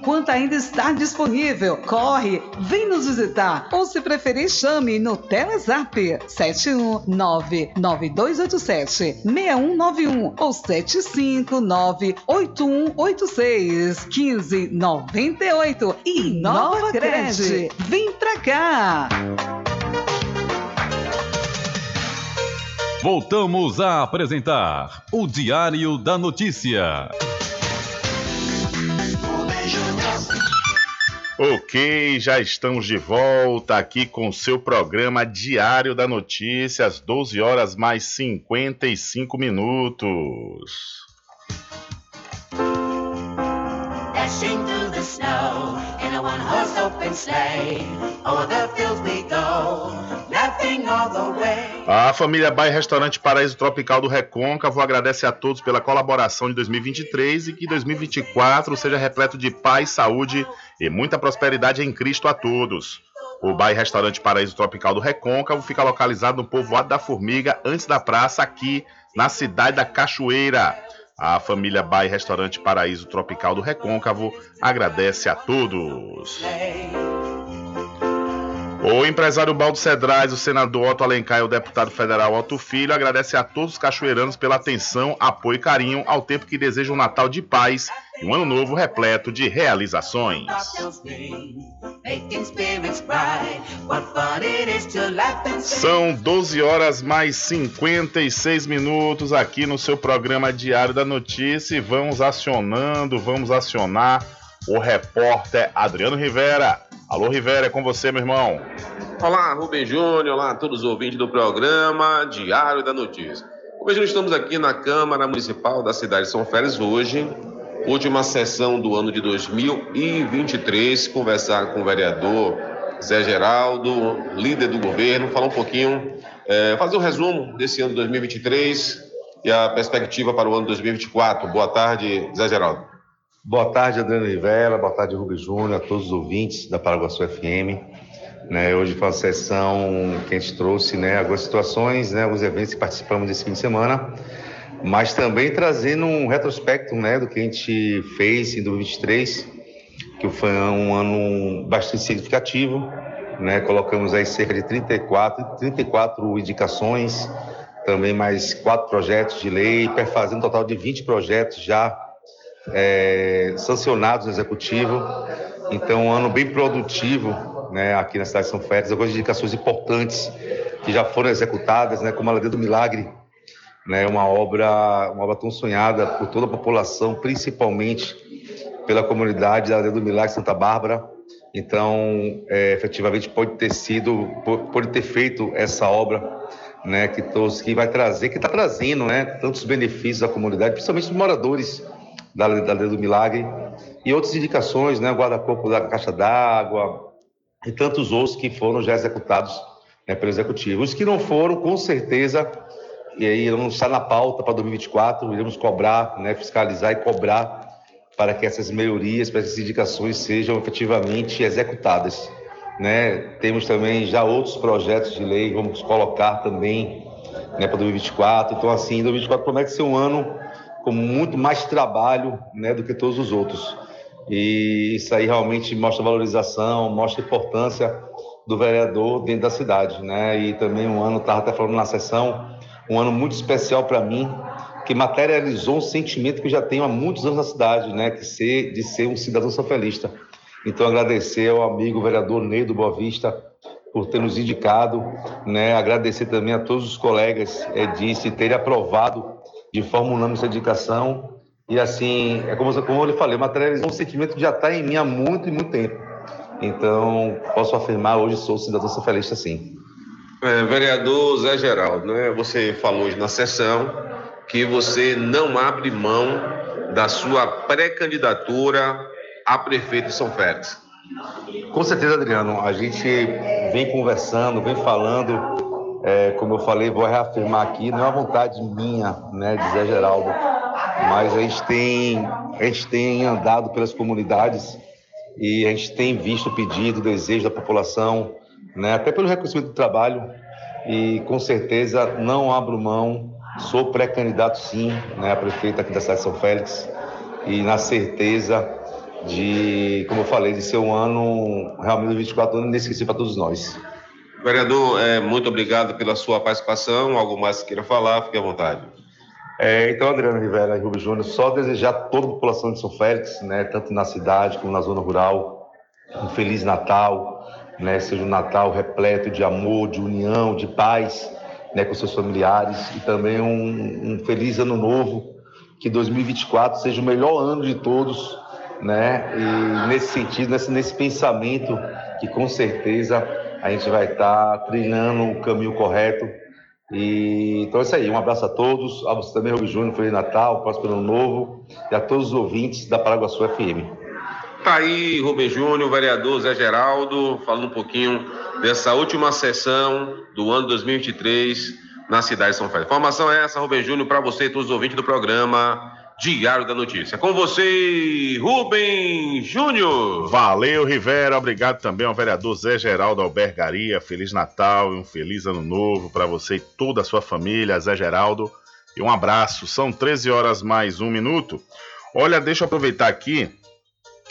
enquanto ainda está disponível. Corre, vem nos visitar ou se preferir chame no Telezap 7199287 6191 ou 7598186 1598 e Nova Cred. Vem pra cá!
Voltamos a apresentar o Diário da Notícia.
Ok, já estamos de volta aqui com seu programa Diário da Notícia, às 12 horas mais 55 minutos. Dashing through the snow in a one-horse open sleigh, over the fields we go, A família Bai Restaurante Paraíso Tropical do Recôncavo agradece a todos pela colaboração de 2023 e que 2024 seja repleto de paz, saúde e muita prosperidade em Cristo a todos. O Bai Restaurante Paraíso Tropical do Recôncavo fica localizado no povoado da Formiga, antes da praça, aqui na cidade da Cachoeira. A família Bai Restaurante Paraíso Tropical do Recôncavo agradece a todos. O empresário Baldo Cedrais, o senador Otto Alencar e o deputado federal Otto Filho agradecem a todos os cachoeiranos pela atenção, apoio e carinho, ao tempo que desejam um Natal de paz e um ano novo repleto de realizações. São 12 horas mais 56 minutos aqui no seu programa Diário da Notícia e vamos acionando, vamos acionar o repórter Adriano Rivera. Alô, Rivera, é com você, meu irmão.
Olá, Rubem Júnior, olá a todos os ouvintes do programa Diário da Notícia. Rubem Júnior, estamos aqui na Câmara Municipal da cidade de São Félix hoje, última sessão do ano de 2023, conversar com o vereador Zé Geraldo, líder do governo, falar um pouquinho, é, fazer um resumo desse ano de 2023 e a perspectiva para o ano de 2024. Boa tarde, Zé Geraldo.
Boa tarde, Adriano Rivera, boa tarde, Rubens Júnior, a todos os ouvintes da Paraguaçu FM. Né, hoje foi uma sessão que a gente trouxe né, algumas situações, né, alguns eventos que participamos desse fim de semana, mas também trazendo um retrospecto né, do que a gente fez em 2023, que foi um ano bastante significativo. Né, colocamos aí cerca de 34, 34 indicações, também mais quatro projetos de lei, fazendo um total de 20 projetos já é, sancionados no executivo. Então, um ano bem produtivo né, aqui na cidade de São Félix. Algumas indicações importantes que já foram executadas, né, como a Ladeira do Milagre, né, uma obra, uma obra tão sonhada por toda a população, principalmente pela comunidade da Ladeira do Milagre Santa Bárbara. Então, é, efetivamente pode ter sido, pode ter feito essa obra, né, que, que vai trazer, que está trazendo, né, tantos benefícios à comunidade, principalmente os moradores da, da Lei do Milagre, e outras indicações, né, guarda-corpo da Caixa d'Água, e tantos outros que foram já executados né, pelo Executivo. Os que não foram, com certeza, e aí irão estar na pauta para 2024, iremos cobrar, né, fiscalizar e cobrar para que essas melhorias, para que essas indicações sejam efetivamente executadas. Né? Temos também já outros projetos de lei, vamos colocar também né, para 2024. Então, assim, 2024 promete ser um ano com muito mais trabalho né, do que todos os outros. E isso aí realmente mostra valorização, mostra importância do vereador dentro da cidade. Né? E também um ano, estava até falando na sessão, um ano muito especial para mim, que materializou um sentimento que eu já tenho há muitos anos na cidade, né? que ser, de ser um cidadão sanfelista. Então, agradecer ao amigo vereador Ney Boa Vista por ter nos indicado, né? agradecer também a todos os colegas é, de terem aprovado de forma unânime essa indicação. E assim, é como, como eu lhe falei, materializou um sentimento que já está em mim há muito e muito tempo. Então, posso afirmar, hoje sou cidadão socialista sim.
É, vereador Zé Geraldo, né, você falou hoje na sessão que você não abre mão da sua pré-candidatura a prefeito de São Félix.
Com certeza, Adriano. A gente vem conversando, vem falando é, como eu falei, vou reafirmar aqui, não é uma vontade minha, né, de Zé Geraldo, mas a gente tem, a gente tem andado pelas comunidades e a gente tem visto o pedido, o desejo da população, né, até pelo reconhecimento do trabalho, e com certeza não abro mão, sou pré-candidato sim, né, a prefeita aqui da cidade de São Félix, e na certeza de, como eu falei, de ser um ano realmente 24 anos inesquecível para todos nós.
Vereador, é, muito obrigado pela sua participação. Algo mais que queira falar, fique à vontade.
É, então, Adriano Rivera e Rubio Júnior, só desejar a toda a população de São Félix, né, tanto na cidade como na zona rural, um Feliz Natal, né, seja um Natal repleto de amor, de união, de paz né, com seus familiares e também um, um Feliz Ano Novo, que 2024 seja o melhor ano de todos, né, e nesse sentido, nesse, nesse pensamento que com certeza a gente vai estar tá o caminho correto. E, então é isso aí, um abraço a todos, a você também, Rubio Júnior, Feliz Natal, próximo ano novo, e a todos os ouvintes da Paraguaçu FM.
Tá aí, Rubem Júnior, vereador Zé Geraldo, falando um pouquinho dessa última sessão do ano 2023 na cidade de São Félix. Informação é essa, Rubem Júnior, para você e todos os ouvintes do programa Diário da Notícia. Com você, Rubem Júnior.
Valeu, Rivera. Obrigado também ao vereador Zé Geraldo Albergaria. Feliz Natal e um feliz ano novo para você e toda a sua família, Zé Geraldo. E um abraço. São 13 horas mais um minuto. Olha, deixa eu aproveitar aqui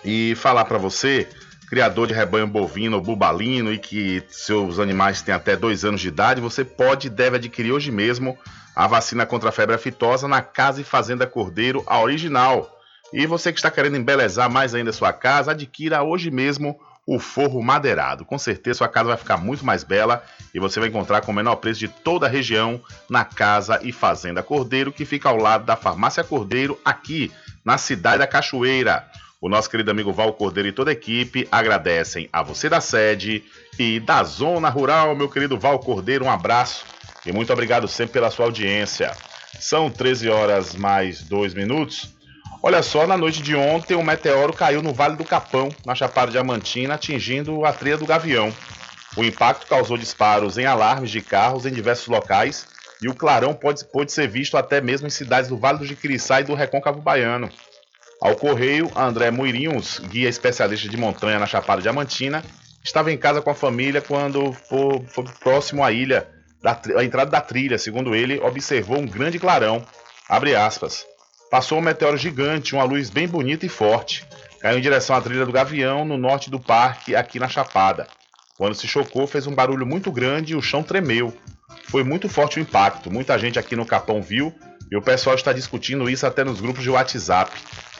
e falar para você, criador de rebanho bovino ou bubalino e que seus animais têm até dois anos de idade, você pode e deve adquirir hoje mesmo a vacina contra a febre aftosa na Casa e Fazenda Cordeiro, a original. E você que está querendo embelezar mais ainda a sua casa, adquira hoje mesmo o forro madeirado. Com certeza sua casa vai ficar muito mais bela e você vai encontrar com o menor preço de toda a região na Casa e Fazenda Cordeiro, que fica ao lado da Farmácia Cordeiro, aqui na cidade da Cachoeira. O nosso querido amigo Val Cordeiro e toda a equipe agradecem a você da sede e da Zona Rural, meu querido Val Cordeiro. Um abraço e muito obrigado sempre pela sua audiência. São 13 horas mais 2 minutos. Olha só, na noite de ontem, um meteoro caiu no Vale do Capão, na Chapada Diamantina, atingindo a trilha do Gavião. O impacto causou disparos em alarmes de carros em diversos locais e o clarão pode, pode ser visto até mesmo em cidades do Vale do Jiquiriçá e do Recôncavo Baiano. Ao correio, André Muirinhos, guia especialista de montanha na Chapada Diamantina, estava em casa com a família quando foi, foi próximo à ilha da, a entrada da trilha, segundo ele, observou um grande clarão. Abre aspas. Passou um meteoro gigante, uma luz bem bonita e forte. Caiu em direção à trilha do Gavião, no norte do parque, aqui na Chapada. Quando se chocou, fez um barulho muito grande e o chão tremeu. Foi muito forte o impacto. Muita gente aqui no Capão viu e o pessoal está discutindo isso até nos grupos de WhatsApp.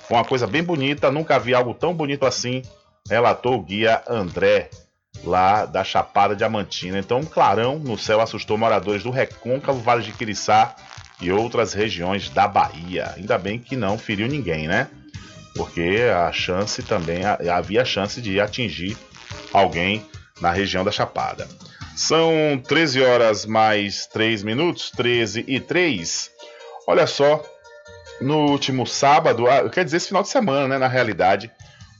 Foi uma coisa bem bonita, nunca vi algo tão bonito assim, relatou o guia André lá da Chapada Diamantina. Então, um clarão no céu assustou moradores do Recôncavo, Vale de Quiriçá e outras regiões da Bahia. Ainda bem que não feriu ninguém, né? Porque a chance também havia chance de atingir alguém na região da Chapada. São 13 horas mais 3 minutos, 13 e 3. Olha só, no último sábado, ah, quer dizer, esse final de semana, né, na realidade,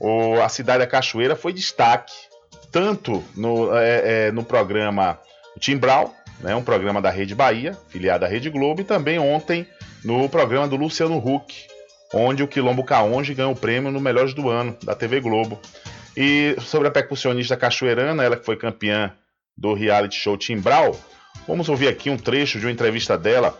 o, a cidade da Cachoeira foi destaque tanto no, é, é, no programa Timbral, né, um programa da Rede Bahia, filiado à Rede Globo, e também ontem no programa do Luciano Huck, onde o Quilombo Caonge ganhou o prêmio no Melhores do Ano, da TV Globo. E sobre a percussionista cachoeirana, ela que foi campeã do reality show Timbral, vamos ouvir aqui um trecho de uma entrevista dela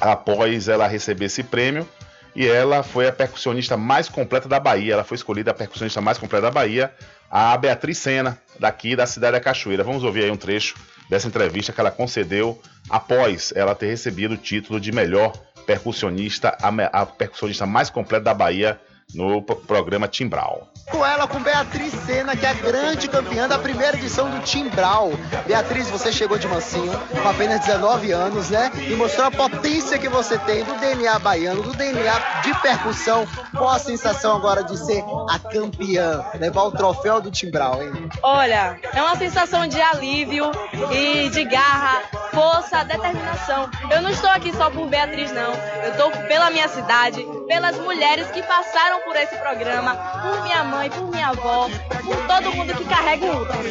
após ela receber esse prêmio. E ela foi a percussionista mais completa da Bahia. Ela foi escolhida a percussionista mais completa da Bahia a Beatriz Sena, daqui da cidade da Cachoeira. Vamos ouvir aí um trecho dessa entrevista que ela concedeu após ela ter recebido o título de melhor percussionista, a, a percussionista mais completa da Bahia no programa Timbral.
Com ela, com Beatriz Sena, que é a grande campeã da primeira edição do Timbral. Beatriz, você chegou de mansinho, com apenas 19 anos, né? E mostrou a potência que você tem do DNA baiano, do DNA de percussão. Qual a sensação agora de ser a campeã, levar o troféu do Timbral, hein?
Olha, é uma sensação de alívio e de garra, força, determinação. Eu não estou aqui só por Beatriz, não. Eu estou pela minha cidade, pelas mulheres que passaram por esse programa, por minha mãe, por minha avó, por todo mundo que carrega o útero.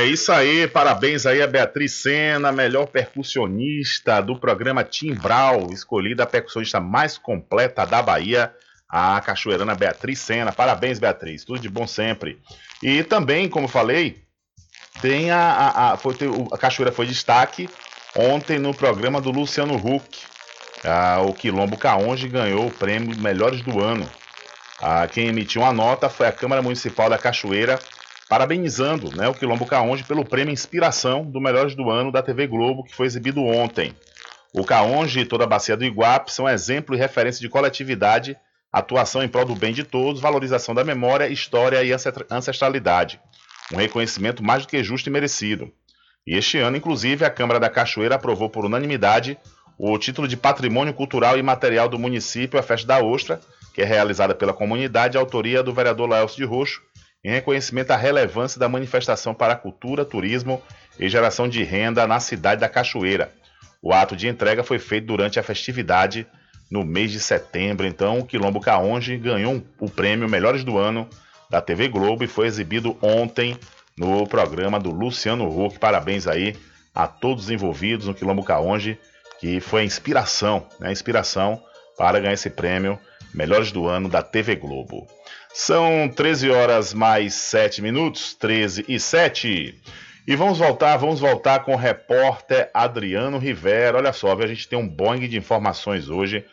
É isso aí, parabéns aí a Beatriz Sena, melhor percussionista do programa Timbral, escolhida a percussionista mais completa da Bahia a cachoeirana Beatriz Sena. Parabéns, Beatriz. Tudo de bom sempre. E também, como falei, tem a, a, a, foi, a cachoeira foi destaque ontem no programa do Luciano Huck. Ah, o Quilombo Caonge ganhou o prêmio Melhores do Ano. Ah, quem emitiu uma nota foi a Câmara Municipal da Cachoeira, parabenizando né, o Quilombo Caonge pelo prêmio Inspiração do Melhores do Ano da TV Globo, que foi exibido ontem. O Caonge e toda a Bacia do Iguape são exemplo e referência de coletividade atuação em prol do bem de todos, valorização da memória, história e ancestralidade. Um reconhecimento mais do que justo e merecido. E este ano, inclusive, a Câmara da Cachoeira aprovou por unanimidade o título de Patrimônio Cultural e Material do município, a Festa da Ostra, que é realizada pela comunidade, autoria do vereador Laelcio de Roxo, em reconhecimento à relevância da manifestação para a cultura, turismo e geração de renda na cidade da Cachoeira. O ato de entrega foi feito durante a festividade no mês de setembro. Então, o Quilombo Caonge ganhou o prêmio Melhores do Ano da TV Globo e foi exibido ontem no programa do Luciano Huck. Parabéns aí a todos os envolvidos no Quilombo Caonge, que foi a inspiração, né, a inspiração para ganhar esse prêmio Melhores do Ano da TV Globo. São 13 horas mais 7 minutos, 13 e 7. E vamos voltar, vamos voltar com o repórter Adriano Rivera. Olha só, a gente tem um boing de informações hoje.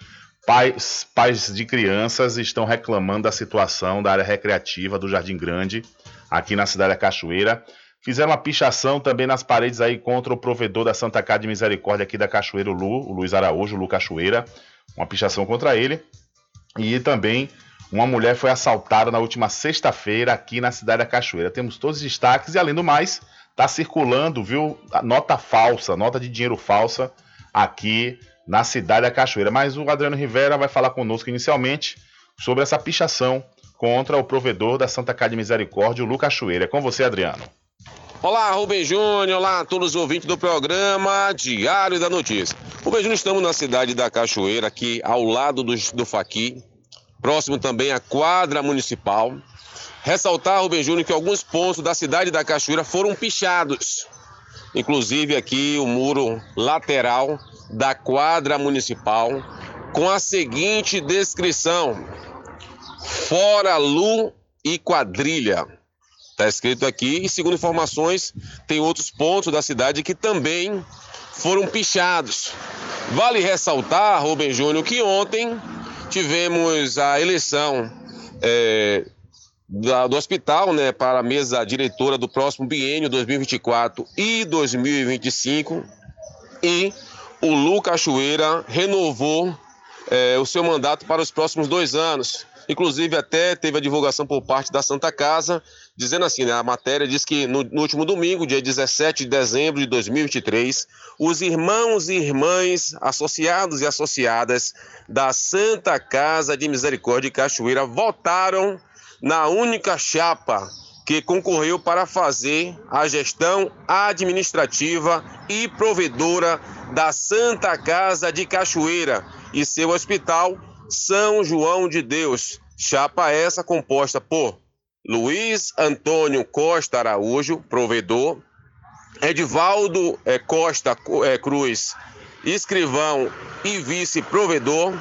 Pais, pais de crianças estão reclamando da situação da área recreativa do Jardim Grande, aqui na cidade da Cachoeira. Fizeram uma pichação também nas paredes aí contra o provedor da Santa Casa de Misericórdia aqui da Cachoeira, o Lu, o Luiz Araújo, o Lu Cachoeira. Uma pichação contra ele. E também uma mulher foi assaltada na última sexta-feira aqui na cidade da Cachoeira. Temos todos os destaques e, além do mais, Tá circulando, viu, nota falsa, nota de dinheiro falsa aqui na cidade da Cachoeira. Mas o Adriano Rivera vai falar conosco inicialmente sobre essa pichação contra o provedor da Santa Casa de Misericórdia, o Lu Cachoeira. É com você, Adriano.
Olá, Rubem Júnior, olá a todos os ouvintes do programa Diário da Notícia. Rubem Júnior, estamos na cidade da Cachoeira, aqui ao lado do, do Faqui, próximo também à quadra municipal. Ressaltar, Rubem Júnior, que alguns pontos da cidade da Cachoeira foram pichados. Inclusive aqui o muro lateral da quadra municipal, com a seguinte descrição: Fora Lu e quadrilha. Está escrito aqui, e segundo informações, tem outros pontos da cidade que também foram pichados. Vale ressaltar, Rubem Júnior, que ontem tivemos a eleição é, da, do hospital né, para a mesa diretora do próximo biênio 2024 e 2025. E o Lu Cachoeira renovou é, o seu mandato para os próximos dois anos. Inclusive, até teve a divulgação por parte da Santa Casa, dizendo assim: né, a matéria diz que no, no, último domingo, dia 17 de dezembro de 2023, os irmãos e irmãs, associados e associadas da Santa Casa de Misericórdia de Cachoeira votaram na única chapa que concorreu para fazer a gestão administrativa e provedora da Santa Casa de Cachoeira e seu hospital São João de Deus. Chapa essa composta por Luiz Antônio Costa Araújo, provedor, Edivaldo eh, Costa eh, Cruz, escrivão e vice-provedor,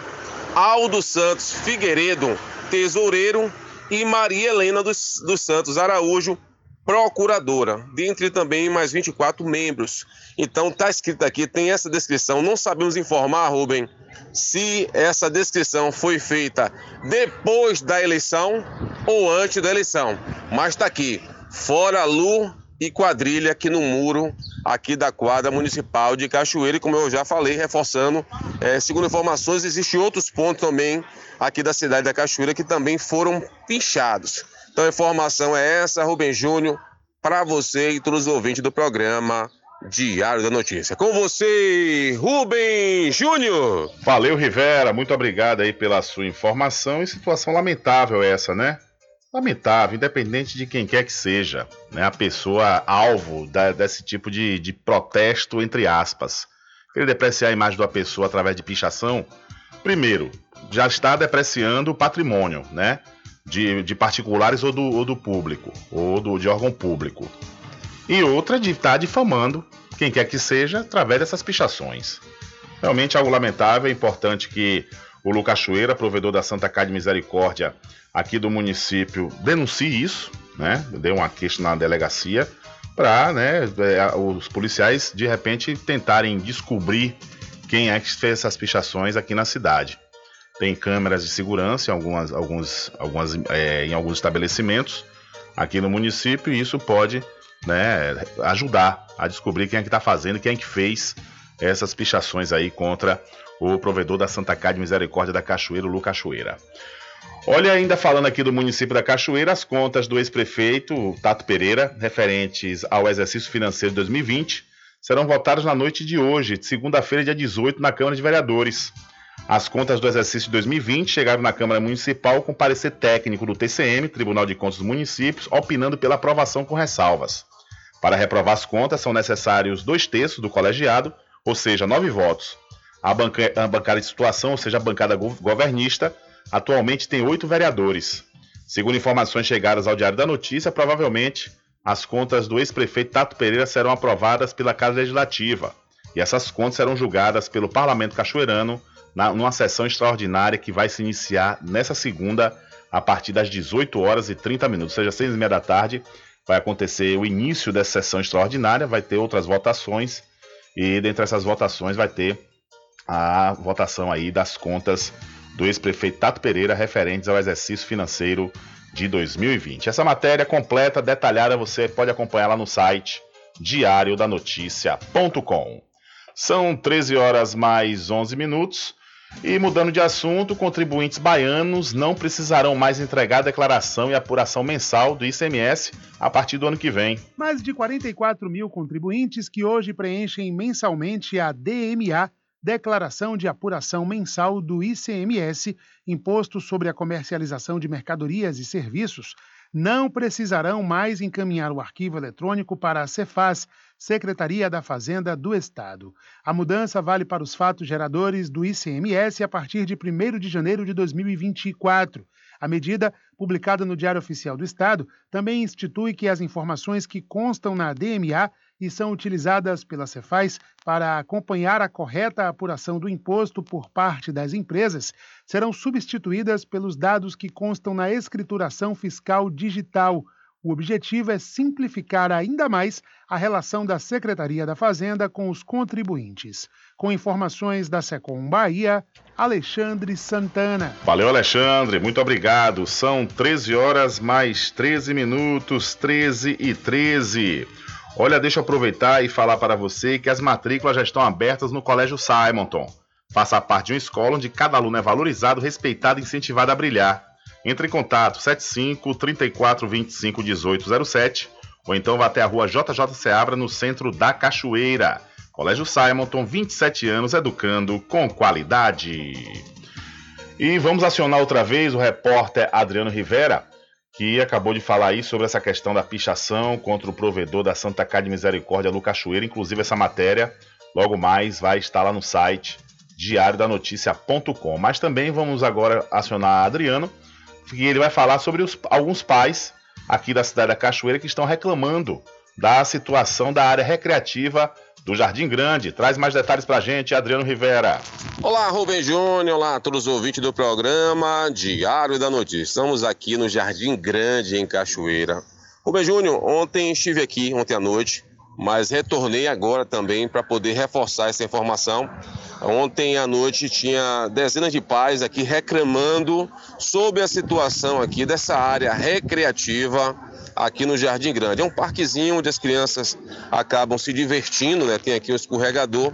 Aldo Santos Figueiredo, tesoureiro e Maria Helena dos, dos Santos Araújo, procuradora, dentre também mais 24 membros. Então está escrito aqui, tem essa descrição. Não sabemos informar, Rubem, se essa descrição foi feita depois da eleição ou antes da eleição. Mas está aqui, fora Lu e quadrilha aqui no muro aqui da quadra municipal de Cachoeira e como eu já falei, reforçando, é, segundo informações, existem outros pontos também aqui da cidade da Cachoeira que também foram pinchados. Então a informação é essa, Rubem Júnior, para você e todos os ouvintes do programa Diário da Notícia. Com você, Rubem Júnior.
Valeu, Rivera. Muito obrigado aí pela sua informação. E situação lamentável essa, né? lamentável, independente de quem quer que seja, né, a pessoa alvo da, desse tipo de, de protesto, entre aspas. Querer depreciar a imagem da pessoa através de pichação, primeiro, já está depreciando o patrimônio, né? De, de particulares ou do, ou do público, ou do, de órgão público. E outra de estar tá difamando quem quer que seja através dessas pichações. Realmente algo lamentável, é importante que o Lu Cachoeira, provedor da Santa Casa de Misericórdia aqui do município, denuncie isso, né? Dê uma queixa na delegacia para né, é, os policiais de repente tentarem descobrir quem é que fez essas pichações aqui na cidade. Tem câmeras de segurança em, algumas, alguns, algumas, é, em alguns estabelecimentos aqui no município e isso pode né, ajudar a descobrir quem é que está fazendo, quem é que fez essas pichações aí contra o provedor da Santa Casa de Misericórdia da Cachoeira, o Lu Cachoeira. Olha, ainda falando aqui do município da Cachoeira, as contas do ex-prefeito Tato Pereira, referentes ao exercício financeiro de 2020, serão votadas na noite de hoje, segunda-feira, dia 18, na Câmara de Vereadores. As contas do exercício de 2020 chegaram na Câmara Municipal com parecer técnico do TCM, Tribunal de Contas dos Municípios, opinando pela aprovação com ressalvas. Para reprovar as contas, são necessários dois terços do colegiado, ou seja, nove votos. A, banca, a bancada de situação, ou seja, a bancada governista, atualmente tem oito vereadores. Segundo informações chegadas ao Diário da Notícia, provavelmente as contas do ex-prefeito Tato Pereira serão aprovadas pela Casa Legislativa e essas contas serão julgadas pelo Parlamento Cachoeirano na, numa sessão extraordinária que vai se iniciar nessa segunda a partir das 18 horas e 30 minutos, ou seja, 6 e meia da tarde, vai acontecer o início dessa sessão extraordinária, vai ter outras votações e dentre essas votações vai ter a votação aí das contas do ex-prefeito Tato Pereira referentes ao exercício financeiro de 2020. Essa matéria completa, detalhada, você pode acompanhar lá no site diariodanoticia.com. São 13 horas mais 11 minutos. E mudando de assunto, contribuintes baianos não precisarão mais entregar declaração e apuração mensal do ICMS a partir do ano que vem.
Mais de 44 mil contribuintes que hoje preenchem mensalmente a DMA Declaração de Apuração Mensal do ICMS, Imposto sobre a Comercialização de Mercadorias e Serviços, não precisarão mais encaminhar o arquivo eletrônico para a Cefaz, Secretaria da Fazenda do Estado. A mudança vale para os fatos geradores do ICMS a partir de 1 de janeiro de 2024. A medida, publicada no Diário Oficial do Estado, também institui que as informações que constam na DMA e são utilizadas pela Cefaz para acompanhar a correta apuração do imposto por parte das empresas, serão substituídas pelos dados que constam na escrituração fiscal digital. O objetivo é simplificar ainda mais a relação da Secretaria da Fazenda com os contribuintes. Com informações da Secom Bahia, Alexandre Santana.
Valeu, Alexandre, muito obrigado. São 13 horas mais 13 minutos, 13 e 13. Olha, deixa eu aproveitar e falar para você que as matrículas já estão abertas no Colégio Simonton. Faça parte de uma escola onde cada aluno é valorizado, respeitado e incentivado a brilhar. Entre em contato 75 34 25 1807 ou então vá até a rua JJ Seabra no centro da Cachoeira. Colégio Simonton, 27 anos educando com qualidade. E vamos acionar outra vez o repórter Adriano Rivera que acabou de falar aí sobre essa questão da pichação contra o provedor da Santa Casa de Misericórdia, Lu Cachoeira. Inclusive, essa matéria, logo mais, vai estar lá no site diariodanoticia.com. Mas também vamos agora acionar Adriano, que ele vai falar sobre os, alguns pais aqui da cidade da Cachoeira que estão reclamando da situação da área recreativa do Jardim Grande. Traz mais detalhes pra gente, Adriano Rivera.
Olá, Rubem Júnior, olá a todos os ouvintes do programa Diário da Notícia. Estamos aqui no Jardim Grande, em Cachoeira. Rubem Júnior, ontem estive aqui, ontem à noite, mas retornei agora também para poder reforçar essa informação. Ontem à noite tinha dezenas de pais aqui reclamando sobre a situação aqui dessa área recreativa aqui no Jardim Grande. É um parquezinho onde as crianças acabam se divertindo, né? Tem aqui um escorregador,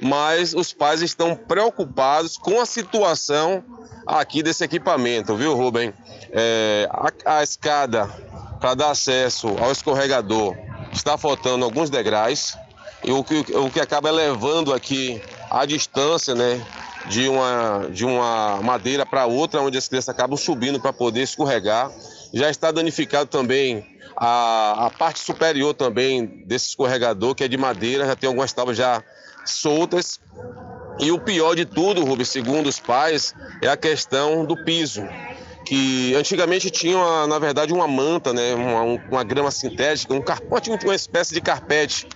mas os pais estão preocupados com a situação aqui desse equipamento, viu, Rubem? É, a, a escada para dar acesso ao escorregador está faltando alguns degraus e o que, o que acaba levando aqui a distância, né? De uma, de uma madeira para outra, onde as crianças acabam subindo para poder escorregar já está danificado também a, a parte superior também desse escorregador, que é de madeira, já tem algumas tábuas já soltas. E o pior de tudo, Rubens, segundo os pais, é a questão do piso que antigamente tinha, uma, na verdade, uma manta, né, uma, uma grama sintética, um carpete, uma espécie de carpete,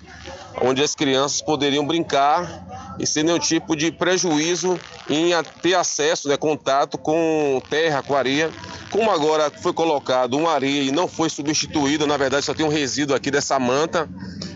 onde as crianças poderiam brincar e sem nenhum tipo de prejuízo em ter acesso, né, contato com terra, com areia. Como agora foi colocado uma areia e não foi substituída, na verdade só tem um resíduo aqui dessa manta,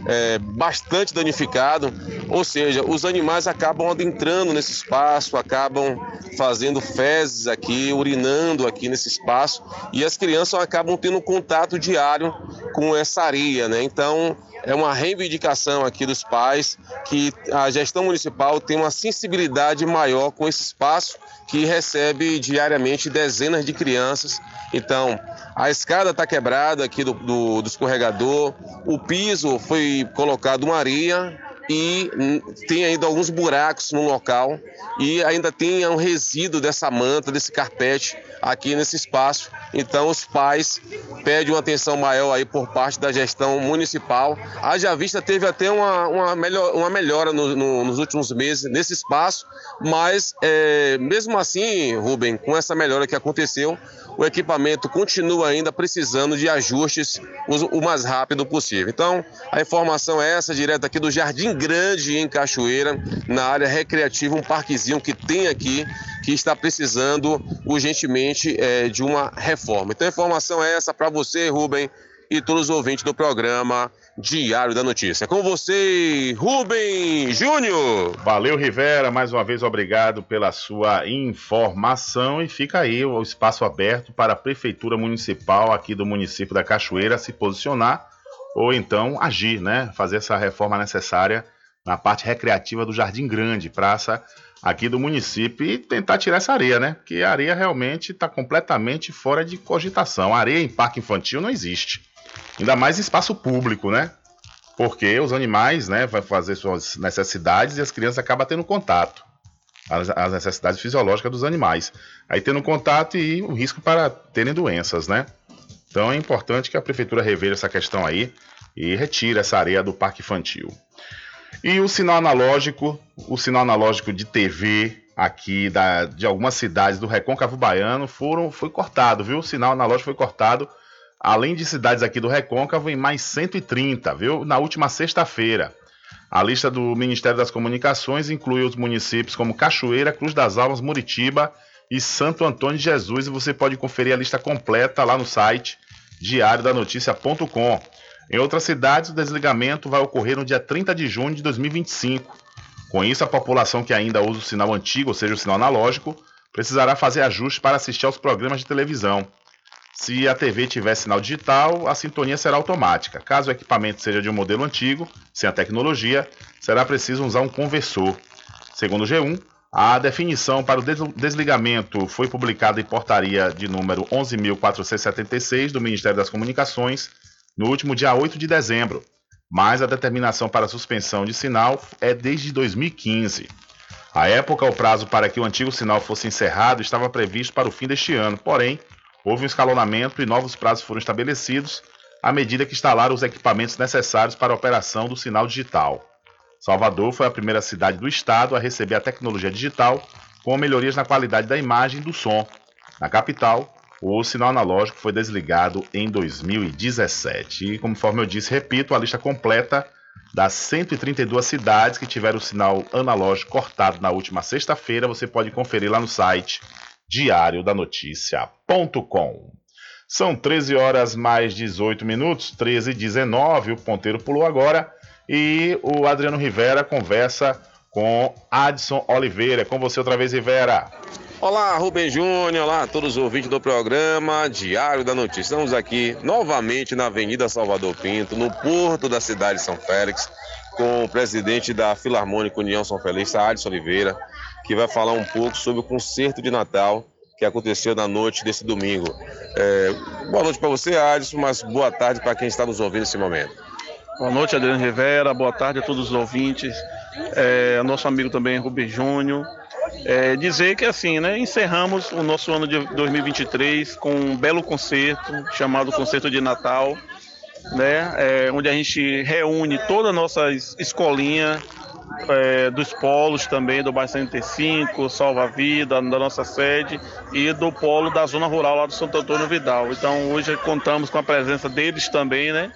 é, bastante danificado, ou seja, os animais acabam adentrando nesse espaço, acabam fazendo fezes aqui, urinando aqui nesse espaço e as crianças acabam tendo contato diário com essa areia, né? Então é uma reivindicação aqui dos pais que a gestão municipal tem uma sensibilidade maior com esse espaço que recebe diariamente dezenas de crianças. Então, a escada está quebrada aqui do, do, do escorregador, o piso foi colocado uma areia e tem ainda alguns buracos no local e ainda tem um resíduo dessa manta, desse carpete aqui nesse espaço. Então os pais pedem uma atenção maior aí por parte da gestão municipal. Haja vista teve até uma, uma, melhor, uma melhora no, no, nos últimos meses nesse espaço, mas é, mesmo assim, Rubem, com essa melhora que aconteceu, o equipamento continua ainda precisando de ajustes o mais rápido possível. Então, a informação é essa, direto aqui do Jardim Grande, em Cachoeira, na área recreativa, um parquezinho que tem aqui, que está precisando urgentemente é, de uma reforma. Então, a informação é essa para você, Rubem, e todos os ouvintes do programa Diário da Notícia. Com você, Rubem Júnior.
Valeu, Rivera. Mais uma vez, obrigado pela sua informação. E fica aí o espaço aberto para a Prefeitura Municipal aqui do município da Cachoeira se posicionar ou então agir, né? Fazer essa reforma necessária na parte recreativa do Jardim Grande, praça aqui do município, e tentar tirar essa areia, né? Porque a areia realmente está completamente fora de cogitação. Areia em parque infantil não existe. Ainda mais espaço público, né? Porque os animais, né, vão fazer suas necessidades e as crianças acabam tendo contato. As necessidades fisiológicas dos animais. Aí tendo contato e o risco para terem doenças, né? Então é importante que a prefeitura reveja essa questão aí e retire essa areia do parque infantil. E o sinal analógico, o sinal analógico de TV aqui da, de algumas cidades do Recôncavo Baiano foram, foi cortado, viu? O sinal analógico foi cortado além de cidades aqui do Recôncavo, em mais 130, viu? Na última sexta-feira. A lista do Ministério das Comunicações inclui os municípios como Cachoeira, Cruz das Almas, Muritiba e Santo Antônio de Jesus. E você pode conferir a lista completa lá no site diariodanoticia.com. Em outras cidades, o desligamento vai ocorrer no dia 30 de junho de 2025. Com isso, a população que ainda usa o sinal antigo, ou seja, o sinal analógico, precisará fazer ajustes para assistir aos programas de televisão. Se a TV tiver sinal digital, a sintonia será automática. Caso o equipamento seja de um modelo antigo, sem a tecnologia, será preciso usar um conversor. Segundo o G1, a definição para o desligamento foi publicada em portaria de número 11.476 do Ministério das Comunicações no último dia 8 de dezembro, mas a determinação para a suspensão de sinal é desde 2015. À época, o prazo para que o antigo sinal fosse encerrado estava previsto para o fim deste ano, porém, Houve um escalonamento e novos prazos foram estabelecidos à medida que instalaram os equipamentos necessários para a operação do sinal digital. Salvador foi a primeira cidade do estado a receber a tecnologia digital, com melhorias na qualidade da imagem e do som. Na capital, o sinal analógico foi desligado em 2017. E, conforme eu disse, repito, a lista completa das 132 cidades que tiveram o sinal analógico cortado na última sexta-feira, você pode conferir lá no site diariodanoticia.com. São 13 horas mais 18 minutos, 13 e 19, o ponteiro pulou agora e o Adriano Rivera conversa com Adson Oliveira. Com você outra vez, Rivera.
Olá, Rubem Júnior, olá a todos os ouvintes do programa Diário da Notícia. Estamos aqui novamente na Avenida Salvador Pinto, no porto da cidade de São Félix, com o presidente da Filarmônica União São Félix, Adson Oliveira que vai falar um pouco sobre o concerto de Natal que aconteceu na noite desse domingo. É, boa noite para você, Adson, mas boa tarde para quem está nos ouvindo nesse momento.
Boa noite, Adriano Rivera, boa tarde a todos os ouvintes, é, nosso amigo também Rubem Júnior. É, dizer que assim, né, encerramos o nosso ano de 2023 com um belo concerto chamado Concerto de Natal, né, é, onde a gente reúne toda a nossa escolinha é, dos polos também, do Bairro 105, Salva Vida, da nossa sede, e do polo da zona rural lá do Santo Antônio Vidal. Então hoje contamos com a presença deles também, né?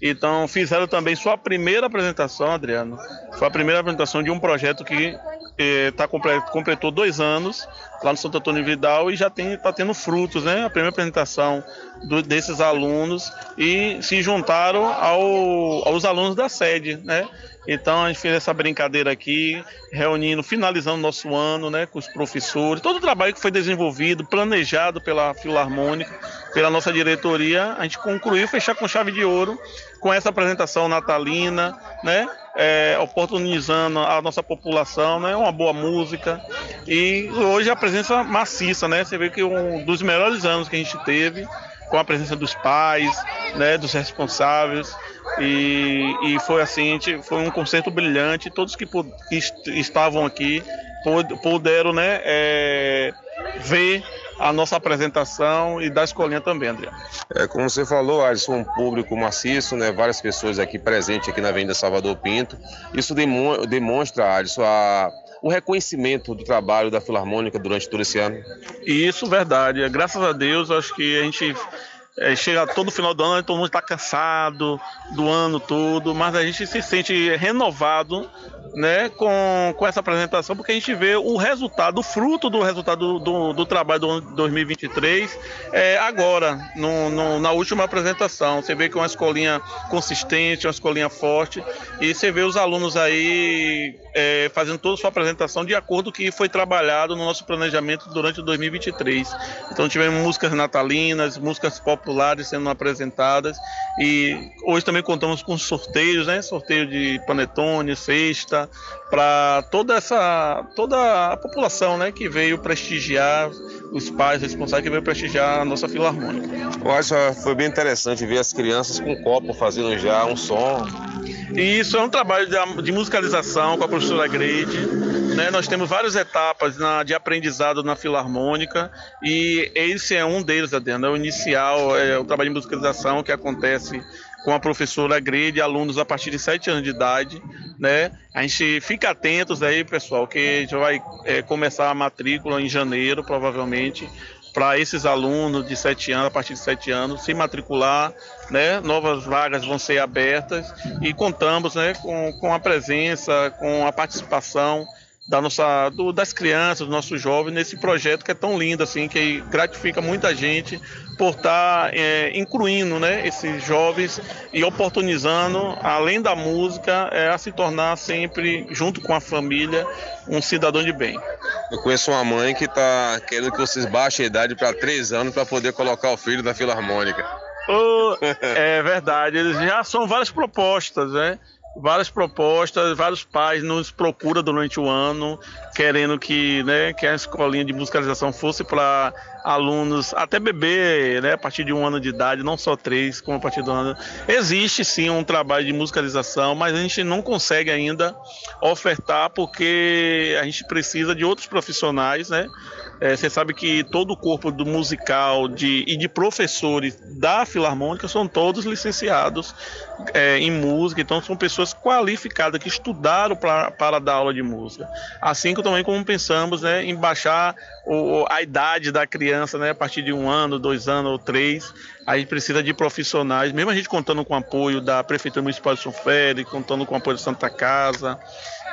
Então fizeram também sua primeira apresentação, Adriano. Foi a primeira apresentação de um projeto que eh, tá, completou dois anos lá no Santo Antônio Vidal e já está tendo frutos, né? A primeira apresentação do, desses alunos e se juntaram ao, aos alunos da sede, né? Então a gente fez essa brincadeira aqui, reunindo, finalizando nosso ano, né, com os professores, todo o trabalho que foi desenvolvido, planejado pela Filarmônica, pela nossa diretoria, a gente concluiu fechar com chave de ouro com essa apresentação natalina, né, é, oportunizando a nossa população, né, uma boa música. E hoje a presença maciça, né, você vê que um dos melhores anos que a gente teve com a presença dos pais, né, dos responsáveis. E, e foi assim, foi um concerto brilhante. Todos que, que estavam aqui puderam né, é, ver a nossa apresentação e da escolinha também, André.
É, como você falou, Alisson, um público maciço, né? Várias pessoas aqui presentes aqui na Avenida Salvador Pinto. Isso demonstra, Alisson, a, o reconhecimento do trabalho da Filarmônica durante todo esse ano.
Isso, verdade. Graças a Deus, acho que a gente é, chega todo final do ano, todo mundo está cansado do ano todo, mas a gente se sente renovado né, com, com essa apresentação, porque a gente vê o resultado, o fruto do resultado do, do, do trabalho do 2023 é, agora, no, no, na última apresentação. Você vê que é uma escolinha consistente, uma escolinha forte, e você vê os alunos aí é, fazendo toda a sua apresentação de acordo com o que foi trabalhado no nosso planejamento durante 2023. Então tivemos músicas natalinas, músicas populares sendo apresentadas, e hoje também contamos com sorteios, né? Sorteio de panetone, cesta, para toda essa toda a população, né, que veio prestigiar os pais responsáveis que veio prestigiar a nossa filarmônica.
Eu acho que foi bem interessante ver as crianças com copo fazendo já um som.
E isso é um trabalho de, de musicalização com a professora Grade. Né? Nós temos várias etapas na, de aprendizado na filarmônica e esse é um deles, Adriano. É o inicial, é o trabalho de musicalização que acontece com a professora Grade, alunos a partir de 7 anos de idade, né? A gente fica atentos aí, pessoal, que já vai é, começar a matrícula em janeiro, provavelmente, para esses alunos de 7 anos, a partir de 7 anos, se matricular, né? Novas vagas vão ser abertas e contamos, né, com, com a presença, com a participação da nossa, do, das crianças, dos nossos jovens nesse projeto que é tão lindo assim, que gratifica muita gente por estar é, incluindo, né, esses jovens e oportunizando, além da música, é, a se tornar sempre junto com a família um cidadão de bem.
Eu conheço uma mãe que está querendo que vocês baixem a idade para três anos para poder colocar o filho na filarmônica.
Oh, é verdade, eles já são várias propostas, né? Várias propostas, vários pais nos procuram durante o ano, querendo que, né, que a escolinha de musicalização fosse para alunos, até bebê, né, a partir de um ano de idade, não só três, como a partir do ano. Existe sim um trabalho de musicalização, mas a gente não consegue ainda ofertar porque a gente precisa de outros profissionais, né? É, você sabe que todo o corpo do musical de, e de professores da Filarmônica são todos licenciados é, em música, então são pessoas qualificadas que estudaram pra, para dar aula de música. Assim que também como pensamos né, em baixar o, a idade da criança, né, a partir de um ano, dois anos ou três, a gente precisa de profissionais, mesmo a gente contando com o apoio da Prefeitura Municipal de São Félix, contando com o apoio da Santa Casa,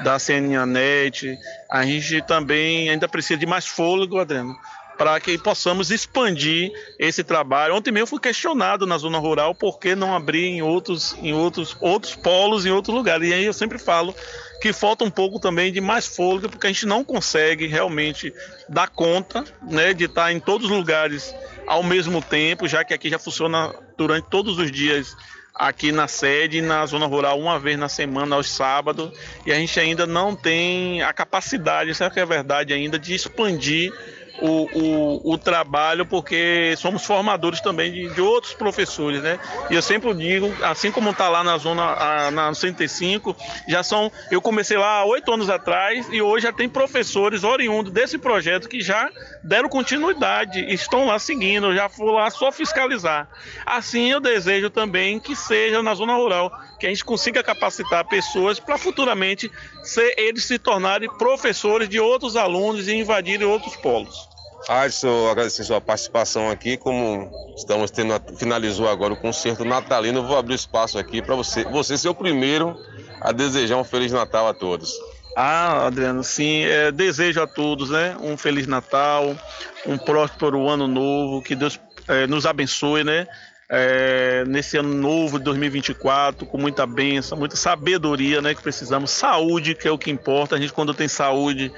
da CNANET, a gente também ainda precisa de mais fôlego, Adriano, para que possamos expandir esse trabalho. Ontem mesmo fui questionado na zona rural por que não abrir em outros, em outros, outros polos, em outros lugares. E aí eu sempre falo que falta um pouco também de mais fôlego, porque a gente não consegue realmente dar conta né, de estar em todos os lugares ao mesmo tempo, já que aqui já funciona durante todos os dias aqui na sede, na zona rural, uma vez na semana, aos sábados, e a gente ainda não tem a capacidade, que é verdade ainda, de expandir o, o, o, trabalho, porque somos formadores também de, de, outros professores, né? E eu sempre digo, assim como está lá na zona, a, na 105, já são. Eu comecei lá oito anos atrás e hoje já tem professores oriundos desse projeto que já deram continuidade, estão lá seguindo, já fui lá só fiscalizar. Assim eu desejo também que seja na zona rural, que a gente consiga capacitar pessoas para futuramente ser, eles se tornarem professores de outros alunos e invadirem outros polos.
Adson, agradecer sua participação aqui. Como estamos tendo, finalizou agora o concerto natalino, vou abrir espaço aqui para você, você ser o primeiro a desejar um Feliz Natal a todos.
Ah, Adriano, sim, é, desejo a todos, né? Um Feliz Natal, um próspero ano novo, que Deus é, nos abençoe, né? É, nesse ano novo de 2024, com muita bênção, muita sabedoria, né? Que precisamos, saúde, que é o que importa. A gente, quando tem saúde,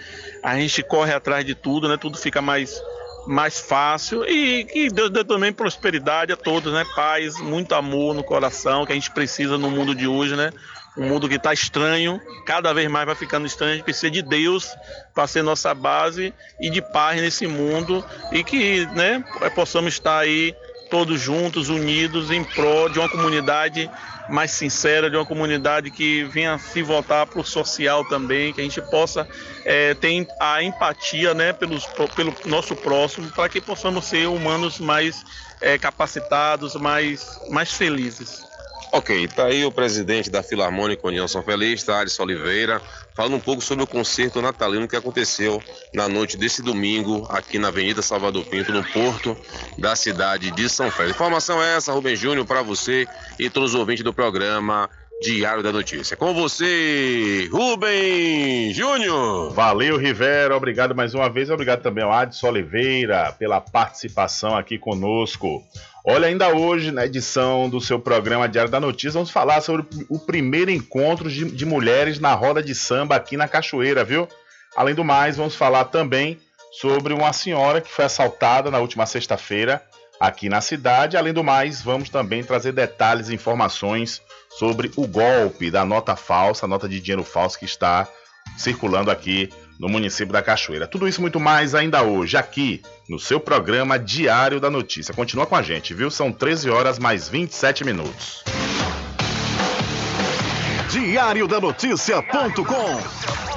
a gente corre atrás de tudo, né? Tudo fica mais, mais fácil. E que Deus dê também prosperidade a todos, né? Paz, muito amor no coração, que a gente precisa no mundo de hoje, né? Um mundo que está estranho, cada vez mais vai ficando estranho. A gente precisa de Deus para ser nossa base e de paz nesse mundo e que né, possamos estar aí todos juntos, unidos, em prol de uma comunidade mais sincera, de uma comunidade que venha se voltar para o social também, que a gente possa é, ter a empatia né, pelos, pelo nosso próximo, para que possamos ser humanos mais é, capacitados, mais, mais felizes.
Ok, tá aí o presidente da Filarmônica União São Feliz, Thales Oliveira, falando um pouco sobre o concerto natalino que aconteceu na noite desse domingo aqui na Avenida Salvador Pinto, no porto da cidade de São Félix. Informação é essa, Rubem Júnior, para você e todos os ouvintes do programa Diário da Notícia. Com você, Rubem Júnior.
Valeu, Rivera. Obrigado mais uma vez. Obrigado também ao Adson Oliveira pela participação aqui conosco. Olha, ainda hoje, na edição do seu programa Diário da Notícia, vamos falar sobre o primeiro encontro de, de mulheres na roda de samba aqui na Cachoeira, viu? Além do mais, vamos falar também sobre uma senhora que foi assaltada na última sexta-feira aqui na cidade. Além do mais, vamos também trazer detalhes e informações sobre o golpe da nota falsa, a nota de dinheiro falso que está circulando aqui no município da Cachoeira. Tudo isso muito mais ainda hoje, aqui no seu programa Diário da Notícia. Continua com a gente, viu? São 13 horas mais 27 minutos.
Diário da Notícia.com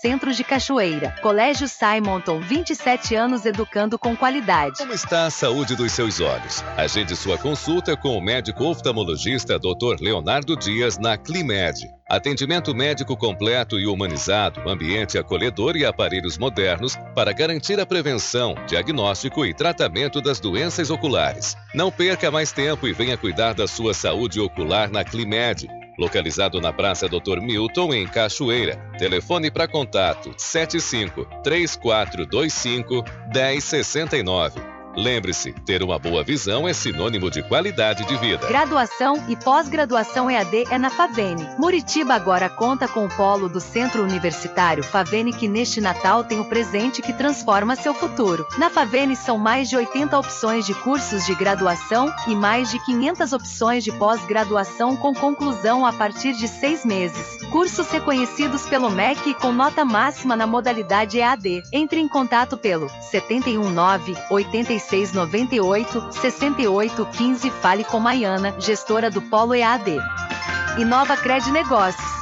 Centro de Cachoeira. Colégio Simonton, 27 anos educando com qualidade.
Como está a saúde dos seus olhos? Agende sua consulta com o médico oftalmologista Dr. Leonardo Dias na Climed. Atendimento médico completo e humanizado, ambiente acolhedor e aparelhos modernos para garantir a prevenção, diagnóstico e tratamento das doenças oculares. Não perca mais tempo e venha cuidar da sua saúde ocular na Climed localizado na Praça Dr. Milton, em Cachoeira. Telefone para contato 75 3425 1069. Lembre-se, ter uma boa visão é sinônimo de qualidade de vida.
Graduação e pós-graduação EAD é na Favene. Muritiba agora conta com o polo do Centro Universitário Favene que neste Natal tem o presente que transforma seu futuro. Na Favene são mais de 80 opções de cursos de graduação e mais de 500 opções de pós-graduação com conclusão a partir de seis meses. Cursos reconhecidos pelo MEC com nota máxima na modalidade EAD. Entre em contato pelo 719 85 3698 6815 Fale com Maiana, gestora do Polo EAD. Inova Cred Negócios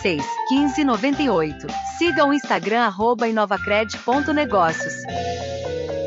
86 15 98. Siga o Instagram arroba inovacred.negócios.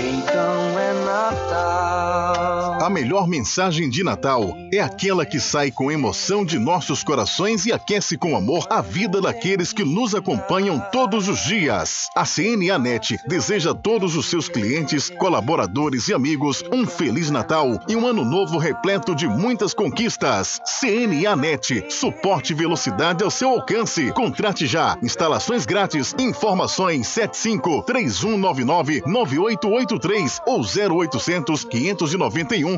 Então é Natal.
A melhor mensagem de Natal é aquela que sai com emoção de nossos corações e aquece com amor a vida daqueles que nos acompanham todos os dias. A CNA Net deseja a todos os seus clientes, colaboradores e amigos um Feliz Natal e um ano novo repleto de muitas conquistas. CNA Net, suporte e velocidade ao seu alcance. Contrate já. Instalações grátis. Informações 75 3199 9883 ou 0800 591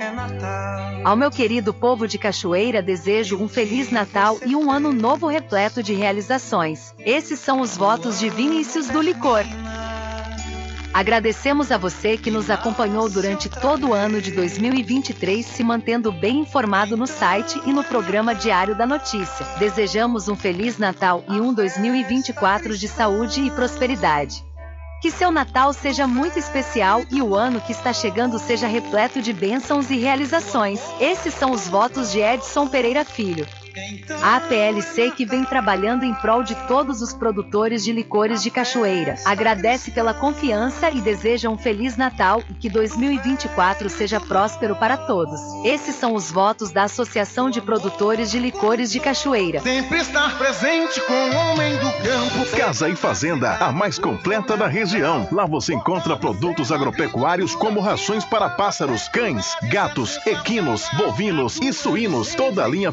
É Natal.
Ao meu querido povo de Cachoeira, desejo um Feliz Natal e um ano novo repleto de realizações. Esses são os votos de Vinícius do Licor. Agradecemos a você que nos acompanhou durante todo o ano de 2023, se mantendo bem informado no site e no programa Diário da Notícia. Desejamos um Feliz Natal e um 2024 de saúde e prosperidade. Que seu Natal seja muito especial e o ano que está chegando seja repleto de bênçãos e realizações. Esses são os votos de Edson Pereira Filho. A APLC que vem trabalhando em prol de todos os produtores de licores de Cachoeira. Agradece pela confiança e deseja um Feliz Natal e que 2024 seja próspero para todos. Esses são os votos da Associação de Produtores de Licores de Cachoeira.
Sempre estar presente com o homem do campo.
Casa e Fazenda, a mais completa da região. Lá você encontra produtos agropecuários como rações para pássaros, cães, gatos, equinos, bovinos e suínos, toda a linha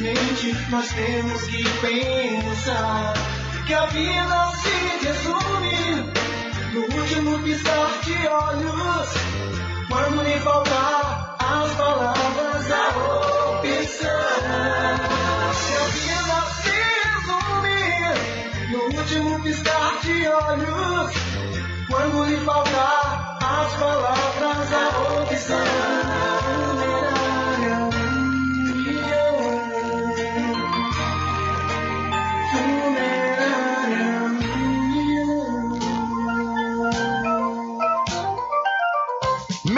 Simplesmente nós temos que pensar que a vida se resume no último piscar de olhos. Quando lhe faltar as palavras, a opção. Que a vida se resume no último piscar de olhos. Quando lhe faltar as palavras, a opção.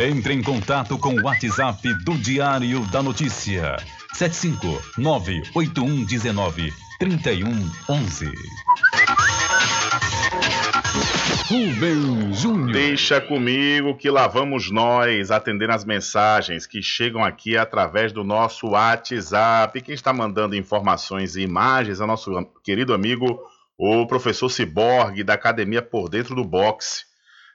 Entre em contato com o WhatsApp do Diário da Notícia. 759-8119-3111. Rubem Júnior.
Deixa comigo que lá vamos nós atendendo as mensagens que chegam aqui através do nosso WhatsApp. Quem está mandando informações e imagens é o nosso querido amigo, o professor Ciborgue, da Academia Por Dentro do Boxe.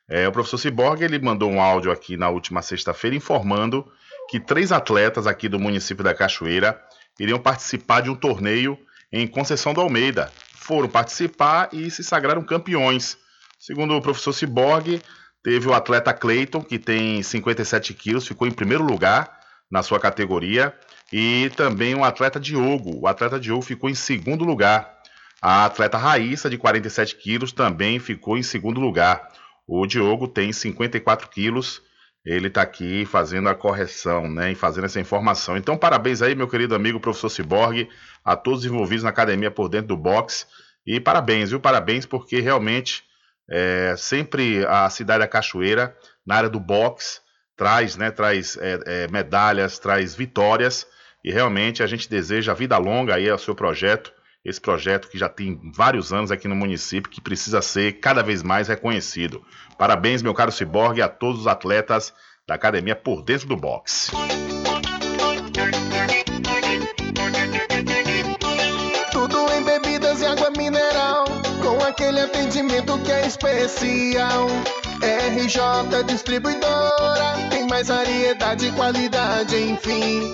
É, o professor Ciborgue ele mandou um áudio aqui na última sexta-feira informando que três atletas aqui do município da Cachoeira iriam participar de um torneio em Conceição do Almeida. Foram participar e se sagraram campeões. Segundo o professor Ciborgue, teve o atleta Cleiton, que tem 57 quilos, ficou em primeiro lugar na sua categoria. E também o atleta Diogo. O atleta Diogo ficou em segundo lugar. A atleta Raíssa, de 47 quilos, também ficou em segundo lugar. O Diogo tem 54 quilos. Ele está aqui fazendo a correção, né? E fazendo essa informação. Então, parabéns aí, meu querido amigo professor Ciborgue, a todos os envolvidos na academia por dentro do boxe. E parabéns, viu? Parabéns, porque realmente é, sempre a cidade da Cachoeira, na área do boxe, traz, né? Traz é, é, medalhas, traz vitórias. E realmente a gente deseja vida longa aí ao seu projeto esse projeto que já tem vários anos aqui no município, que precisa ser cada vez mais reconhecido. Parabéns, meu caro Ciborgue, a todos os atletas da academia por dentro do boxe.
Tudo em bebidas e água mineral, com aquele atendimento que é especial. RJ Distribuidora, tem mais variedade e qualidade, enfim.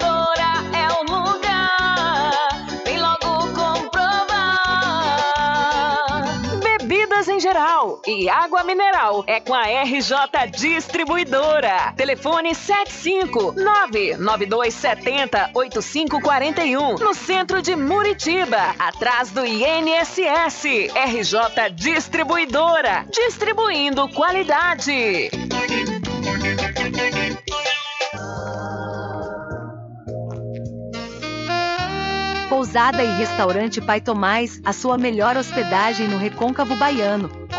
geral e água mineral é com a RJ Distribuidora. Telefone 75992708541 no centro de Muritiba, atrás do INSS. RJ Distribuidora, distribuindo qualidade.
Pousada e Restaurante Pai Tomás, a sua melhor hospedagem no Recôncavo Baiano,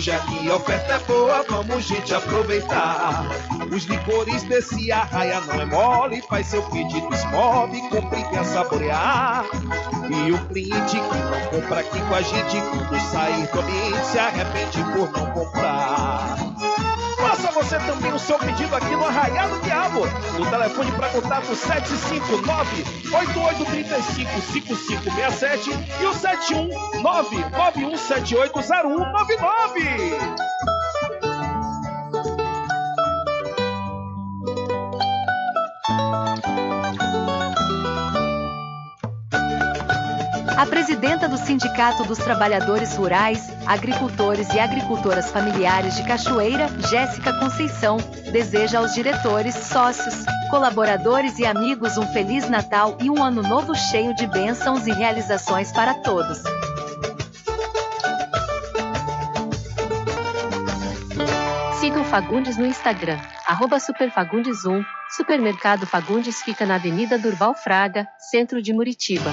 Hoje aqui a oferta é boa, vamos gente aproveitar. Os licores desse arraia não é mole, faz seu pedido esmobe, compre e saborear. E o cliente que não compra aqui com a gente, quando sair do se arrepende por não comprar. Você também o seu pedido aqui no Arraial do Diabo. No telefone para contato 759-8835-5567 e o 719-9178-0199.
A presidenta do Sindicato dos Trabalhadores Rurais, Agricultores e Agricultoras Familiares de Cachoeira, Jéssica Conceição, deseja aos diretores, sócios, colaboradores e amigos um Feliz Natal e um Ano Novo cheio de bênçãos e realizações para todos.
Siga o Fagundes no Instagram, arroba superfagundes1. Supermercado Fagundes fica na Avenida Durval Fraga, centro de Muritiba.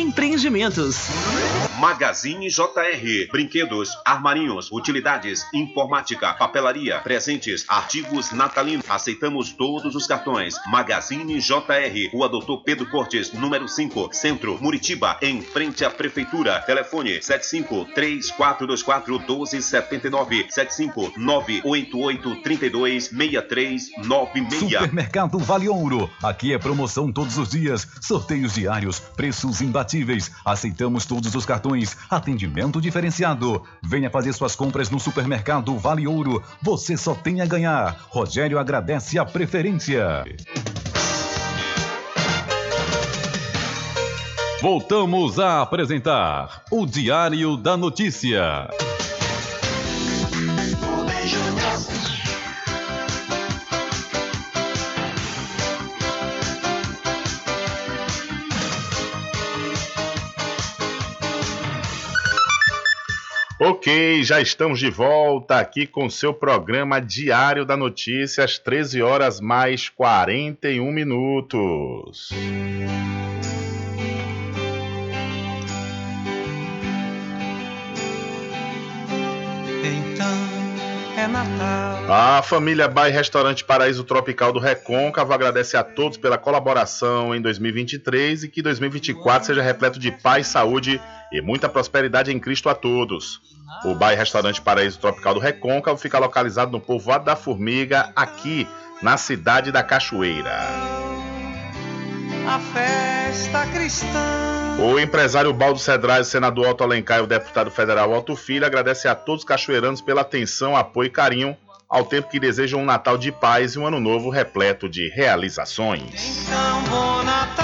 Empreendimentos.
Magazine JR. Brinquedos, armarinhos, utilidades, informática, papelaria, presentes, artigos natalinos. Aceitamos todos os cartões. Magazine JR. Rua Doutor Pedro Cortes, número 5, Centro, Muritiba, em frente à Prefeitura. Telefone 75 3424 1279 75 988 32 6396.
Supermercado Vale Ouro. Aqui é promoção todos os dias, sorteios diários, preços imbatíveis. Aceitamos todos os cartões, atendimento diferenciado. Venha fazer suas compras no Supermercado Vale Ouro. Você só tem a ganhar. Rogério agradece a preferência. Voltamos a apresentar o Diário da Notícia.
Ok, já estamos de volta aqui com seu programa Diário da Notícia, às 13 horas mais 41 minutos.
É Natal.
A família Bar e Restaurante Paraíso Tropical do Recôncavo agradece a todos pela colaboração em 2023 e que 2024 seja repleto de paz, saúde e muita prosperidade em Cristo a todos. O Bar e Restaurante Paraíso Tropical do Recôncavo fica localizado no povoado da Formiga, aqui na cidade da Cachoeira.
A festa cristã.
O empresário Baldo Cedrais, senador Otto Alencar e o deputado federal Otto Filho agradecem a todos os cachoeiranos pela atenção, apoio e carinho, ao tempo que desejam um Natal de paz e um Ano Novo repleto de realizações.
Então,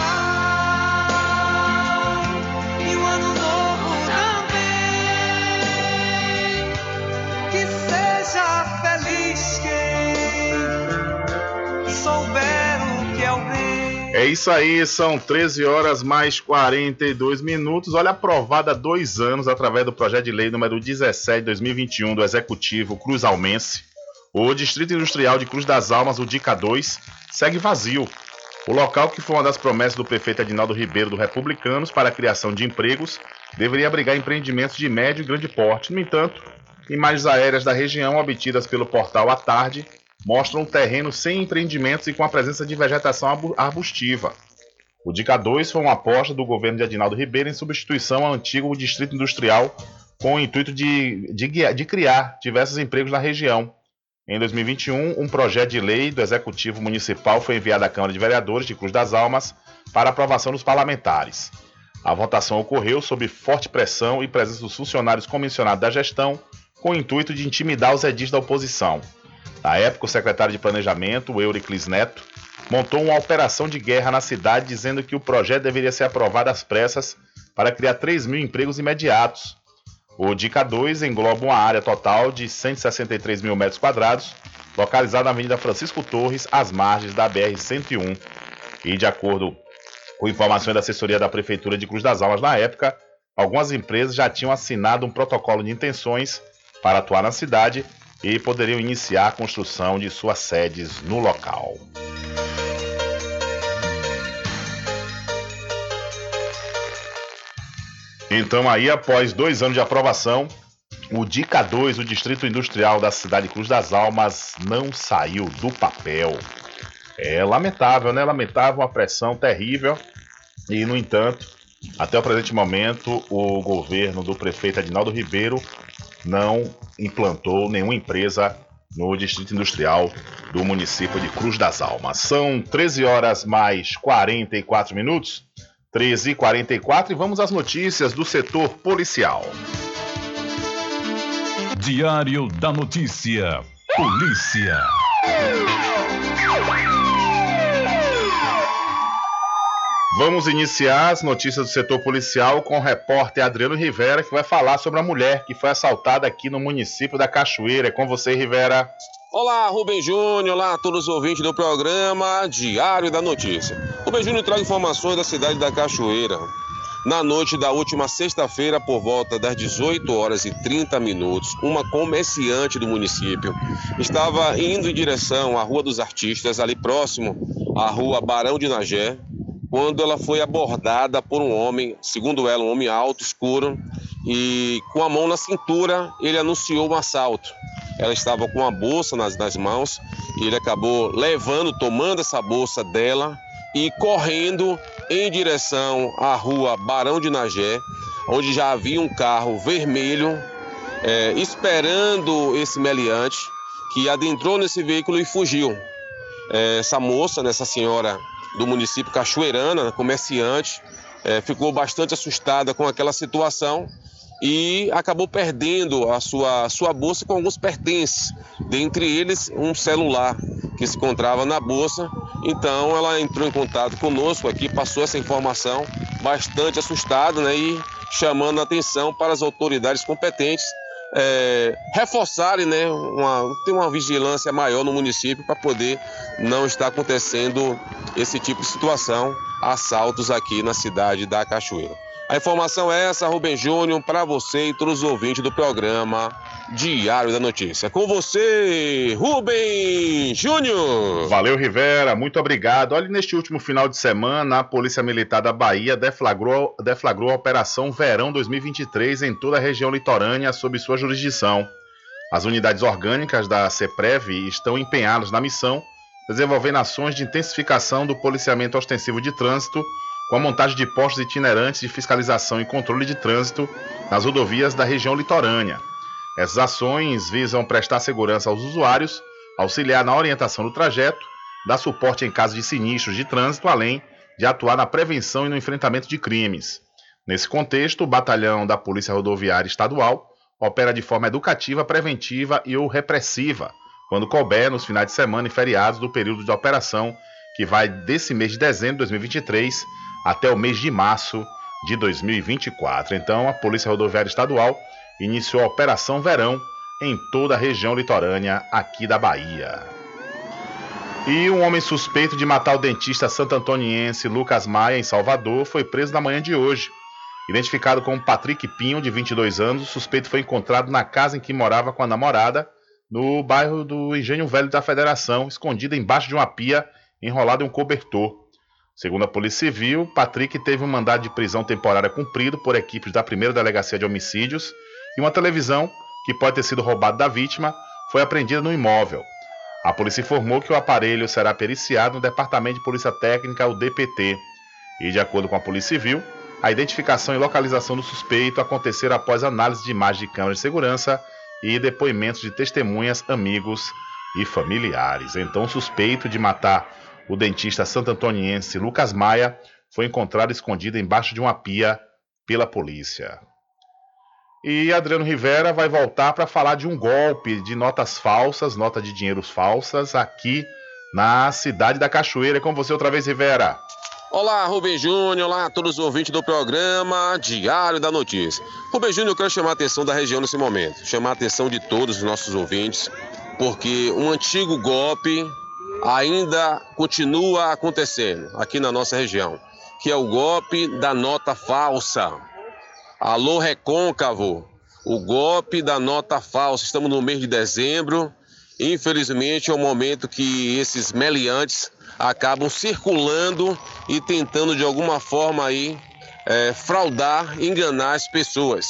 É
isso aí, são 13 horas mais 42 minutos. Olha, aprovada há dois anos através do projeto de lei número 17 de 2021 do Executivo Cruz Almense. O Distrito Industrial de Cruz das Almas, o DICA 2, segue vazio. O local, que foi uma das promessas do prefeito Adinaldo Ribeiro do Republicanos para a criação de empregos, deveria abrigar empreendimentos de médio e grande porte. No entanto, imagens aéreas da região obtidas pelo portal à tarde mostram um terreno sem empreendimentos e com a presença de vegetação arbu- arbustiva. O Dica 2 foi uma aposta do governo de Adinaldo Ribeiro em substituição ao antigo Distrito Industrial, com o intuito de, de, de criar diversos empregos na região. Em 2021, um projeto de lei do Executivo Municipal foi enviado à Câmara de Vereadores de Cruz das Almas para aprovação dos parlamentares. A votação ocorreu sob forte pressão e presença dos funcionários comissionados da gestão, com o intuito de intimidar os edis da oposição. Na época, o secretário de Planejamento, o Euriclis Neto, montou uma operação de guerra na cidade dizendo que o projeto deveria ser aprovado às pressas para criar 3 mil empregos imediatos. O Dica 2 engloba uma área total de 163 mil metros quadrados, localizada na Avenida Francisco Torres, às margens da BR-101. E de acordo com informações da assessoria da Prefeitura de Cruz das Almas na época, algumas empresas já tinham assinado um protocolo de intenções para atuar na cidade e poderiam iniciar a construção de suas sedes no local. Então, aí, após dois anos de aprovação, o Dica 2, o Distrito Industrial da cidade Cruz das Almas, não saiu do papel. É lamentável, né? Lamentável, uma pressão terrível. E, no entanto, até o presente momento, o governo do prefeito Adinaldo Ribeiro não implantou nenhuma empresa no Distrito Industrial do município de Cruz das Almas. São 13 horas mais 44 minutos. 13 e 44 e vamos às notícias do setor policial.
Diário da Notícia. Polícia.
Vamos iniciar as notícias do setor policial com o repórter Adriano Rivera, que vai falar sobre a mulher que foi assaltada aqui no município da Cachoeira. É com você, Rivera.
Olá, Rubem Júnior, olá a todos os ouvintes do programa Diário da Notícia. Rubem Júnior traz informações da cidade da Cachoeira. Na noite da última sexta-feira, por volta das 18 horas e 30 minutos, uma comerciante do município estava indo em direção à Rua dos Artistas, ali próximo à Rua Barão de Nagé, quando ela foi abordada por um homem, segundo ela, um homem alto, escuro, e com a mão na cintura, ele anunciou um assalto. Ela estava com uma bolsa nas, nas mãos e ele acabou levando, tomando essa bolsa dela e correndo em direção à rua Barão de Nagé, onde já havia um carro vermelho é, esperando esse meliante que adentrou nesse veículo e fugiu. É, essa moça, essa senhora do município Cachoeirana, comerciante, é, ficou bastante assustada com aquela situação e acabou perdendo a sua, sua bolsa com alguns pertences, dentre eles um celular que se encontrava na bolsa. Então ela entrou em contato conosco aqui, passou essa informação, bastante assustada né, e chamando a atenção para as autoridades competentes é, reforçarem, né, uma, ter uma vigilância maior no município para poder não estar acontecendo esse tipo de situação, assaltos aqui na cidade da Cachoeira. A informação é essa, Rubem Júnior, para você e todos os ouvintes do programa Diário da Notícia. Com você, Rubem Júnior.
Valeu, Rivera, muito obrigado. Olha, neste último final de semana, a Polícia Militar da Bahia deflagrou, deflagrou a Operação Verão 2023 em toda a região litorânea sob sua jurisdição. As unidades orgânicas da CEPREV estão empenhadas na missão, desenvolvendo ações de intensificação do policiamento ostensivo de trânsito com a montagem de postos itinerantes de fiscalização e controle de trânsito nas rodovias da região litorânea. Essas ações visam prestar segurança aos usuários, auxiliar na orientação do trajeto, dar suporte em caso de sinistros de trânsito, além de atuar na prevenção e no enfrentamento de crimes. Nesse contexto, o batalhão da Polícia Rodoviária Estadual opera de forma educativa, preventiva e ou repressiva, quando couber nos finais de semana e feriados do período de operação, que vai desse mês de dezembro de 2023 até o mês de março de 2024. Então, a Polícia Rodoviária Estadual iniciou a Operação Verão em toda a região litorânea aqui da Bahia. E um homem suspeito de matar o dentista santo-antoniense Lucas Maia em Salvador foi preso na manhã de hoje. Identificado como Patrick Pinho, de 22 anos, o suspeito foi encontrado na casa em que morava com a namorada, no bairro do Engenho Velho da Federação, escondido embaixo de uma pia, enrolado em um cobertor. Segundo a Polícia Civil, Patrick teve um mandado de prisão temporária cumprido por equipes da primeira delegacia de homicídios e uma televisão, que pode ter sido roubada da vítima, foi apreendida no imóvel. A polícia informou que o aparelho será periciado no Departamento de Polícia Técnica, o DPT. E, de acordo com a Polícia Civil, a identificação e localização do suspeito aconteceram após análise de imagens de câmeras de segurança e depoimentos de testemunhas, amigos e familiares. Então, o suspeito de matar o dentista santo-antoniense Lucas Maia foi encontrado escondido embaixo de uma pia pela polícia. E Adriano Rivera vai voltar para falar de um golpe de notas falsas, nota de dinheiros falsas, aqui na cidade da Cachoeira. É com você outra vez, Rivera.
Olá, Rubem Júnior, olá a todos os ouvintes do programa Diário da Notícia. Rubem Júnior, eu quero chamar a atenção da região nesse momento, chamar a atenção de todos os nossos ouvintes, porque um antigo golpe ainda continua acontecendo aqui na nossa região, que é o golpe da nota falsa. Alô, Recôncavo, o golpe da nota falsa. Estamos no mês de dezembro. Infelizmente, é o momento que esses meliantes acabam circulando e tentando de alguma forma aí é, fraudar, enganar as pessoas.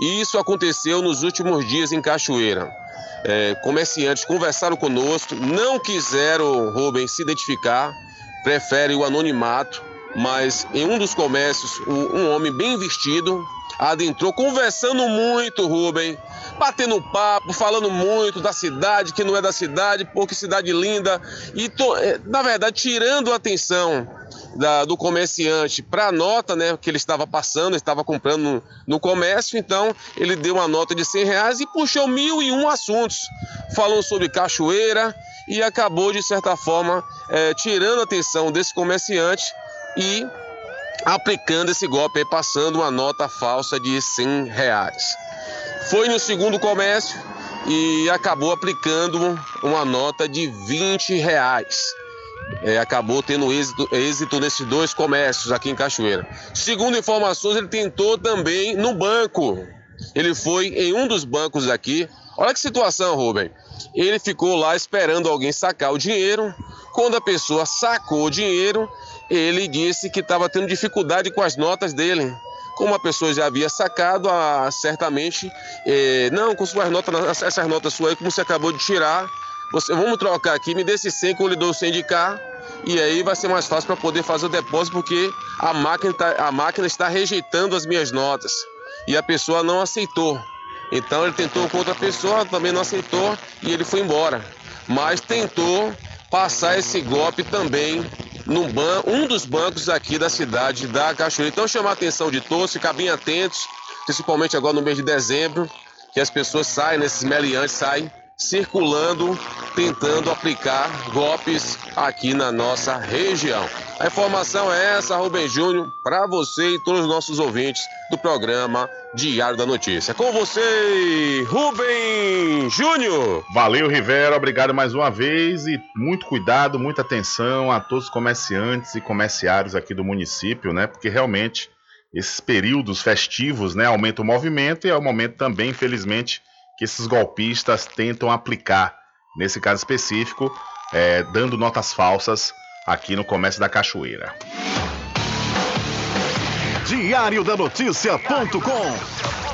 E isso aconteceu nos últimos dias em Cachoeira. É, comerciantes conversaram conosco, não quiseram, Rubens, se identificar, preferem o anonimato, mas em um dos comércios, um homem bem vestido adentrou conversando muito, Rubem, batendo papo, falando muito da cidade, que não é da cidade, pô, que cidade linda, e é, na verdade tirando a atenção da, do comerciante para a nota, né, que ele estava passando, estava comprando no, no, comércio, então ele deu uma nota de 100 reais e puxou mil e um assuntos, falando sobre cachoeira e acabou de certa forma é, tirando a atenção desse comerciante e aplicando esse golpe, passando uma nota falsa de 100 reais. Foi no segundo comércio e acabou aplicando uma nota de 20 reais. É, acabou tendo êxito, êxito nesses dois comércios aqui em Cachoeira. Segundo informações, ele tentou também no banco. Ele foi em um dos bancos aqui. Olha que situação, Rubem. Ele ficou lá esperando alguém sacar o dinheiro. Quando a pessoa sacou o dinheiro, ele disse que estava tendo dificuldade com as notas dele. Como a pessoa já havia sacado, ah, certamente, eh, não, com suas notas, essas notas suas aí, como você acabou de tirar, você, vamos trocar aqui, me dê esse 100 que eu lhe dou 100 de cá, e aí vai ser mais fácil para poder fazer o depósito, porque a máquina, tá, a máquina está rejeitando as minhas notas. E a pessoa não aceitou. Então ele tentou com outra pessoa, também não aceitou, e ele foi embora. Mas tentou passar esse golpe também num ban um dos bancos aqui da cidade da Cachoeira. Então, chamar a atenção de todos, ficar bem atentos, principalmente agora no mês de dezembro, que as pessoas saem, nesses meliantes saem circulando, tentando aplicar golpes aqui na nossa região. A informação é essa, Rubem Júnior, para você e todos os nossos ouvintes do programa Diário da Notícia. Com você, Rubem Júnior.
Valeu, Rivera. Obrigado mais uma vez e muito cuidado, muita atenção a todos os comerciantes e comerciários aqui do município, né? Porque realmente esses períodos festivos, né, aumenta o movimento e é o momento também, infelizmente, que esses golpistas tentam aplicar, nesse caso específico, é, dando notas falsas aqui no comércio da Cachoeira.
Diário da Notícia.com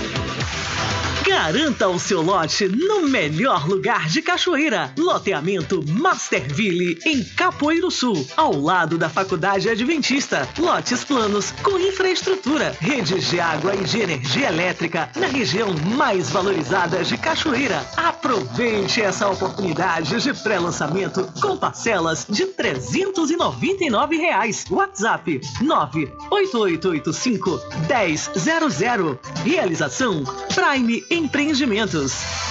Garanta o seu lote no melhor lugar de Cachoeira. Loteamento Masterville, em Capoeiro Sul, ao lado da Faculdade Adventista. Lotes planos com infraestrutura, redes de água e de energia elétrica na região mais valorizada de Cachoeira. Aproveite essa oportunidade de pré-lançamento com parcelas de 399 reais. WhatsApp 98885 1000. Realização Prime em Empreendimentos.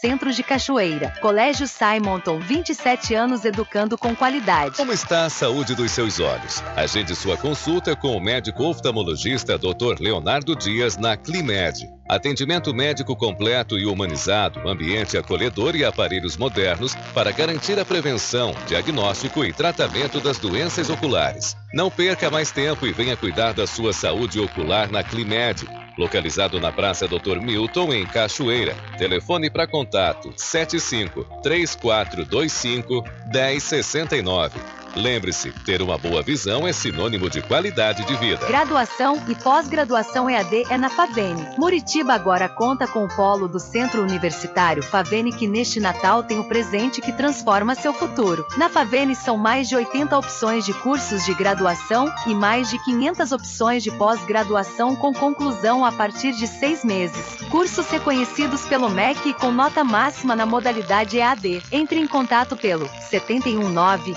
Centro de Cachoeira. Colégio Simonton, 27 anos educando com qualidade.
Como está a saúde dos seus olhos? Agende sua consulta com o médico oftalmologista Dr. Leonardo Dias na Climed. Atendimento médico completo e humanizado, ambiente acolhedor e aparelhos modernos para garantir a prevenção, diagnóstico e tratamento das doenças oculares. Não perca mais tempo e venha cuidar da sua saúde ocular na Climed localizado na Praça Dr. Milton, em Cachoeira. Telefone para contato 75 3425 1069. Lembre-se, ter uma boa visão é sinônimo de qualidade de vida.
Graduação e pós-graduação EAD é na Favene. Muritiba agora conta com o polo do Centro Universitário Favene que neste Natal tem o presente que transforma seu futuro. Na Favene são mais de 80 opções de cursos de graduação e mais de 500 opções de pós-graduação com conclusão a partir de seis meses. Cursos reconhecidos pelo MEC e com nota máxima na modalidade EAD. Entre em contato pelo 719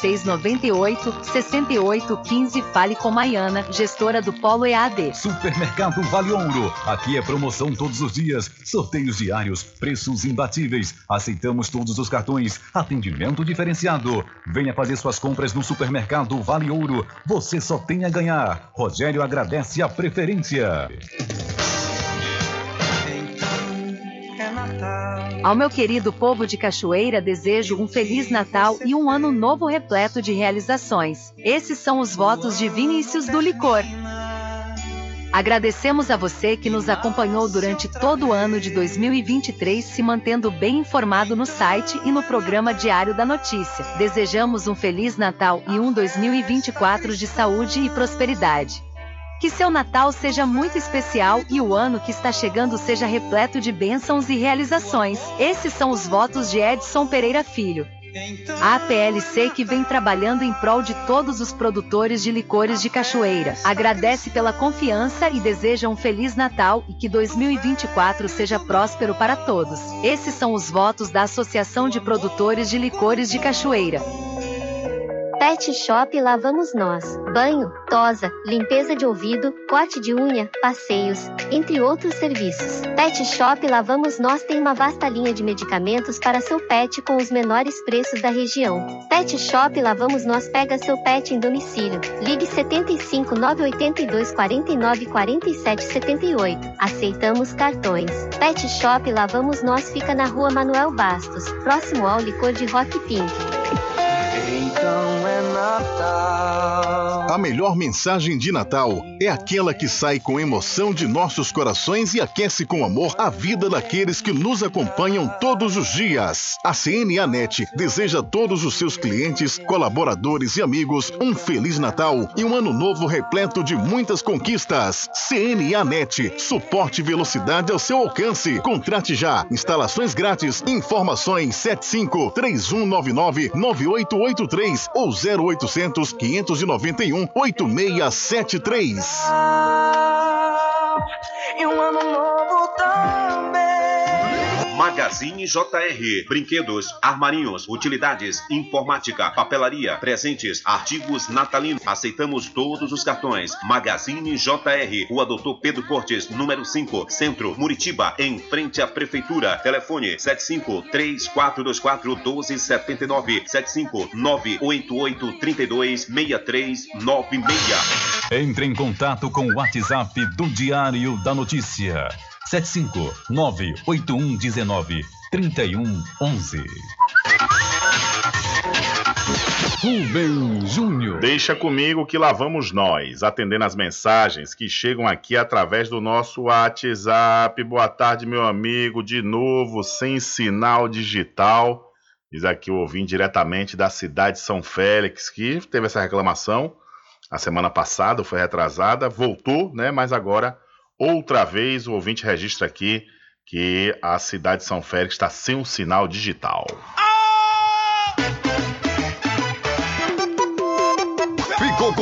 8698 6815 Fale com Maiana, gestora do Polo EAD.
Supermercado Vale Ouro. Aqui é promoção todos os dias, sorteios diários, preços imbatíveis. Aceitamos todos os cartões, atendimento diferenciado. Venha fazer suas compras no Supermercado Vale Ouro. Você só tem a ganhar. Rogério agradece a preferência.
Ao meu querido povo de Cachoeira, desejo um Feliz Natal e um ano novo repleto de realizações. Esses são os votos de Vinícius do Licor. Agradecemos a você que nos acompanhou durante todo o ano de 2023, se mantendo bem informado no site e no programa Diário da Notícia. Desejamos um Feliz Natal e um 2024 de saúde e prosperidade. Que seu Natal seja muito especial e o ano que está chegando seja repleto de bênçãos e realizações. Esses são os votos de Edson Pereira Filho. A APLC que vem trabalhando em prol de todos os produtores de licores de Cachoeira. Agradece pela confiança e deseja um Feliz Natal e que 2024 seja próspero para todos. Esses são os votos da Associação de Produtores de Licores de Cachoeira.
Pet Shop Lá Vamos Nós. Banho, tosa, limpeza de ouvido, corte de unha, passeios, entre outros serviços. Pet Shop Lá Vamos Nós tem uma vasta linha de medicamentos para seu pet com os menores preços da região. Pet Shop Lá Vamos Nós pega seu pet em domicílio. Ligue 75 982 49 47 78. Aceitamos cartões. Pet Shop Lá Vamos Nós fica na rua Manuel Bastos, próximo ao licor de Rock Pink.
Então é Natal.
A melhor mensagem de Natal é aquela que sai com emoção de nossos corações e aquece com amor a vida daqueles que nos acompanham todos os dias. A CNA Net deseja a todos os seus clientes, colaboradores e amigos um Feliz Natal e um ano novo repleto de muitas conquistas. CNA Net, suporte e velocidade ao seu alcance. Contrate já. Instalações grátis. Informações 75 3199 9883 ou 0800 591 8673.
E um ano novo.
Magazine JR. Brinquedos, armarinhos, utilidades, informática, papelaria, presentes, artigos natalinos. Aceitamos todos os cartões. Magazine JR. Rua Doutor Pedro Cortes, número 5, Centro, Muritiba, em frente à Prefeitura. Telefone 75 3424 1279 75 988 32 6396.
Entre em contato com o WhatsApp do Diário da Notícia. 759-8119-3111. Rubem Júnior.
Deixa comigo que lá vamos nós, atendendo as mensagens que chegam aqui através do nosso WhatsApp. Boa tarde, meu amigo, de novo, sem sinal digital. Diz aqui o ouvinte diretamente da cidade de São Félix, que teve essa reclamação a semana passada, foi retrasada, voltou, né? Mas agora, outra vez, o ouvinte registra aqui que a cidade de São Félix está sem um sinal digital.
Ficou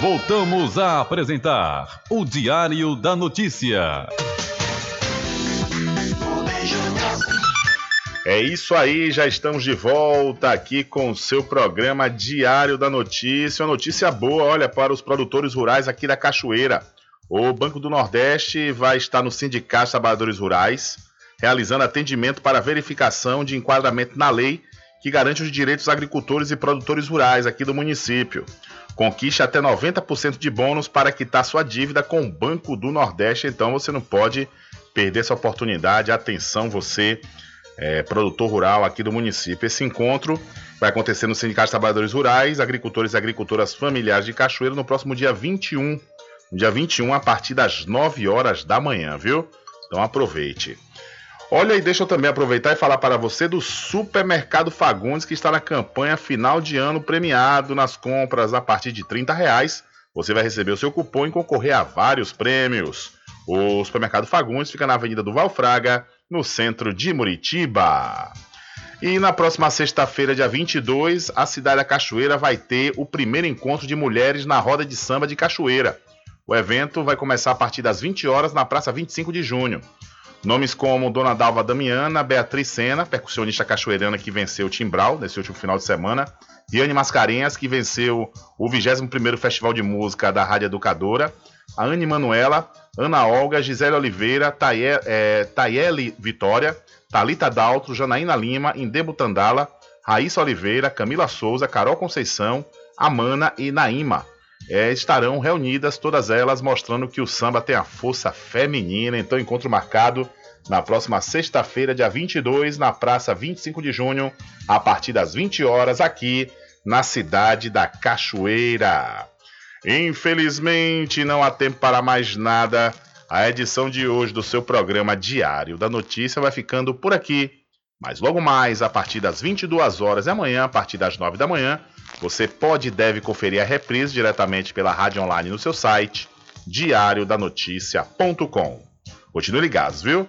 Voltamos a apresentar o Diário da Notícia.
É isso aí, já estamos de volta aqui com o seu programa Diário da Notícia. Uma notícia boa, olha, para os produtores rurais aqui da Cachoeira. O Banco do Nordeste vai estar no Sindicato de Trabalhadores Rurais, realizando atendimento para verificação de enquadramento na lei que garante os direitos dos agricultores e produtores rurais aqui do município. Conquiste até 90% de bônus para quitar sua dívida com o Banco do Nordeste, então você não pode perder essa oportunidade. Atenção, você, é, produtor rural aqui do município. Esse encontro vai acontecer no Sindicato de Trabalhadores Rurais, Agricultores e Agricultoras Familiares de Cachoeira no próximo dia 21. Dia 21, a partir das 9 horas da manhã, viu? Então aproveite. Olha e deixa eu também aproveitar e falar para você do Supermercado Fagundes que está na campanha final de ano premiado nas compras a partir de 30 reais. Você vai receber o seu cupom e concorrer a vários prêmios. O Supermercado Fagundes fica na Avenida do Valfraga, no centro de Muritiba. E na próxima sexta-feira, dia 22, a cidade da Cachoeira vai ter o primeiro encontro de mulheres na roda de samba de Cachoeira. O evento vai começar a partir das 20 horas na Praça 25 de Junho. Nomes como Dona Dalva Damiana, Beatriz Sena, percussionista cachoeirana que venceu o Timbral nesse último final de semana, Riane Mascarenhas, que venceu o 21º Festival de Música da Rádio Educadora, a Anne Manuela, Ana Olga, Gisele Oliveira, Taye, é, Tayeli Vitória, Talita Daltro, Janaína Lima, Indebo Tandala, Raíssa Oliveira, Camila Souza, Carol Conceição, Amana e Naima. É, estarão reunidas todas elas mostrando que o samba tem a força feminina. Então, encontro marcado na próxima sexta-feira, dia 22, na Praça 25 de Junho, a partir das 20 horas, aqui na cidade da Cachoeira. Infelizmente, não há tempo para mais nada. A edição de hoje do seu programa Diário da Notícia vai ficando por aqui. Mas logo mais, a partir das 22 horas e amanhã, a partir das 9 da manhã, você pode e deve conferir a reprise diretamente pela rádio online no seu site diariodanoticia.com. Continue ligados, viu?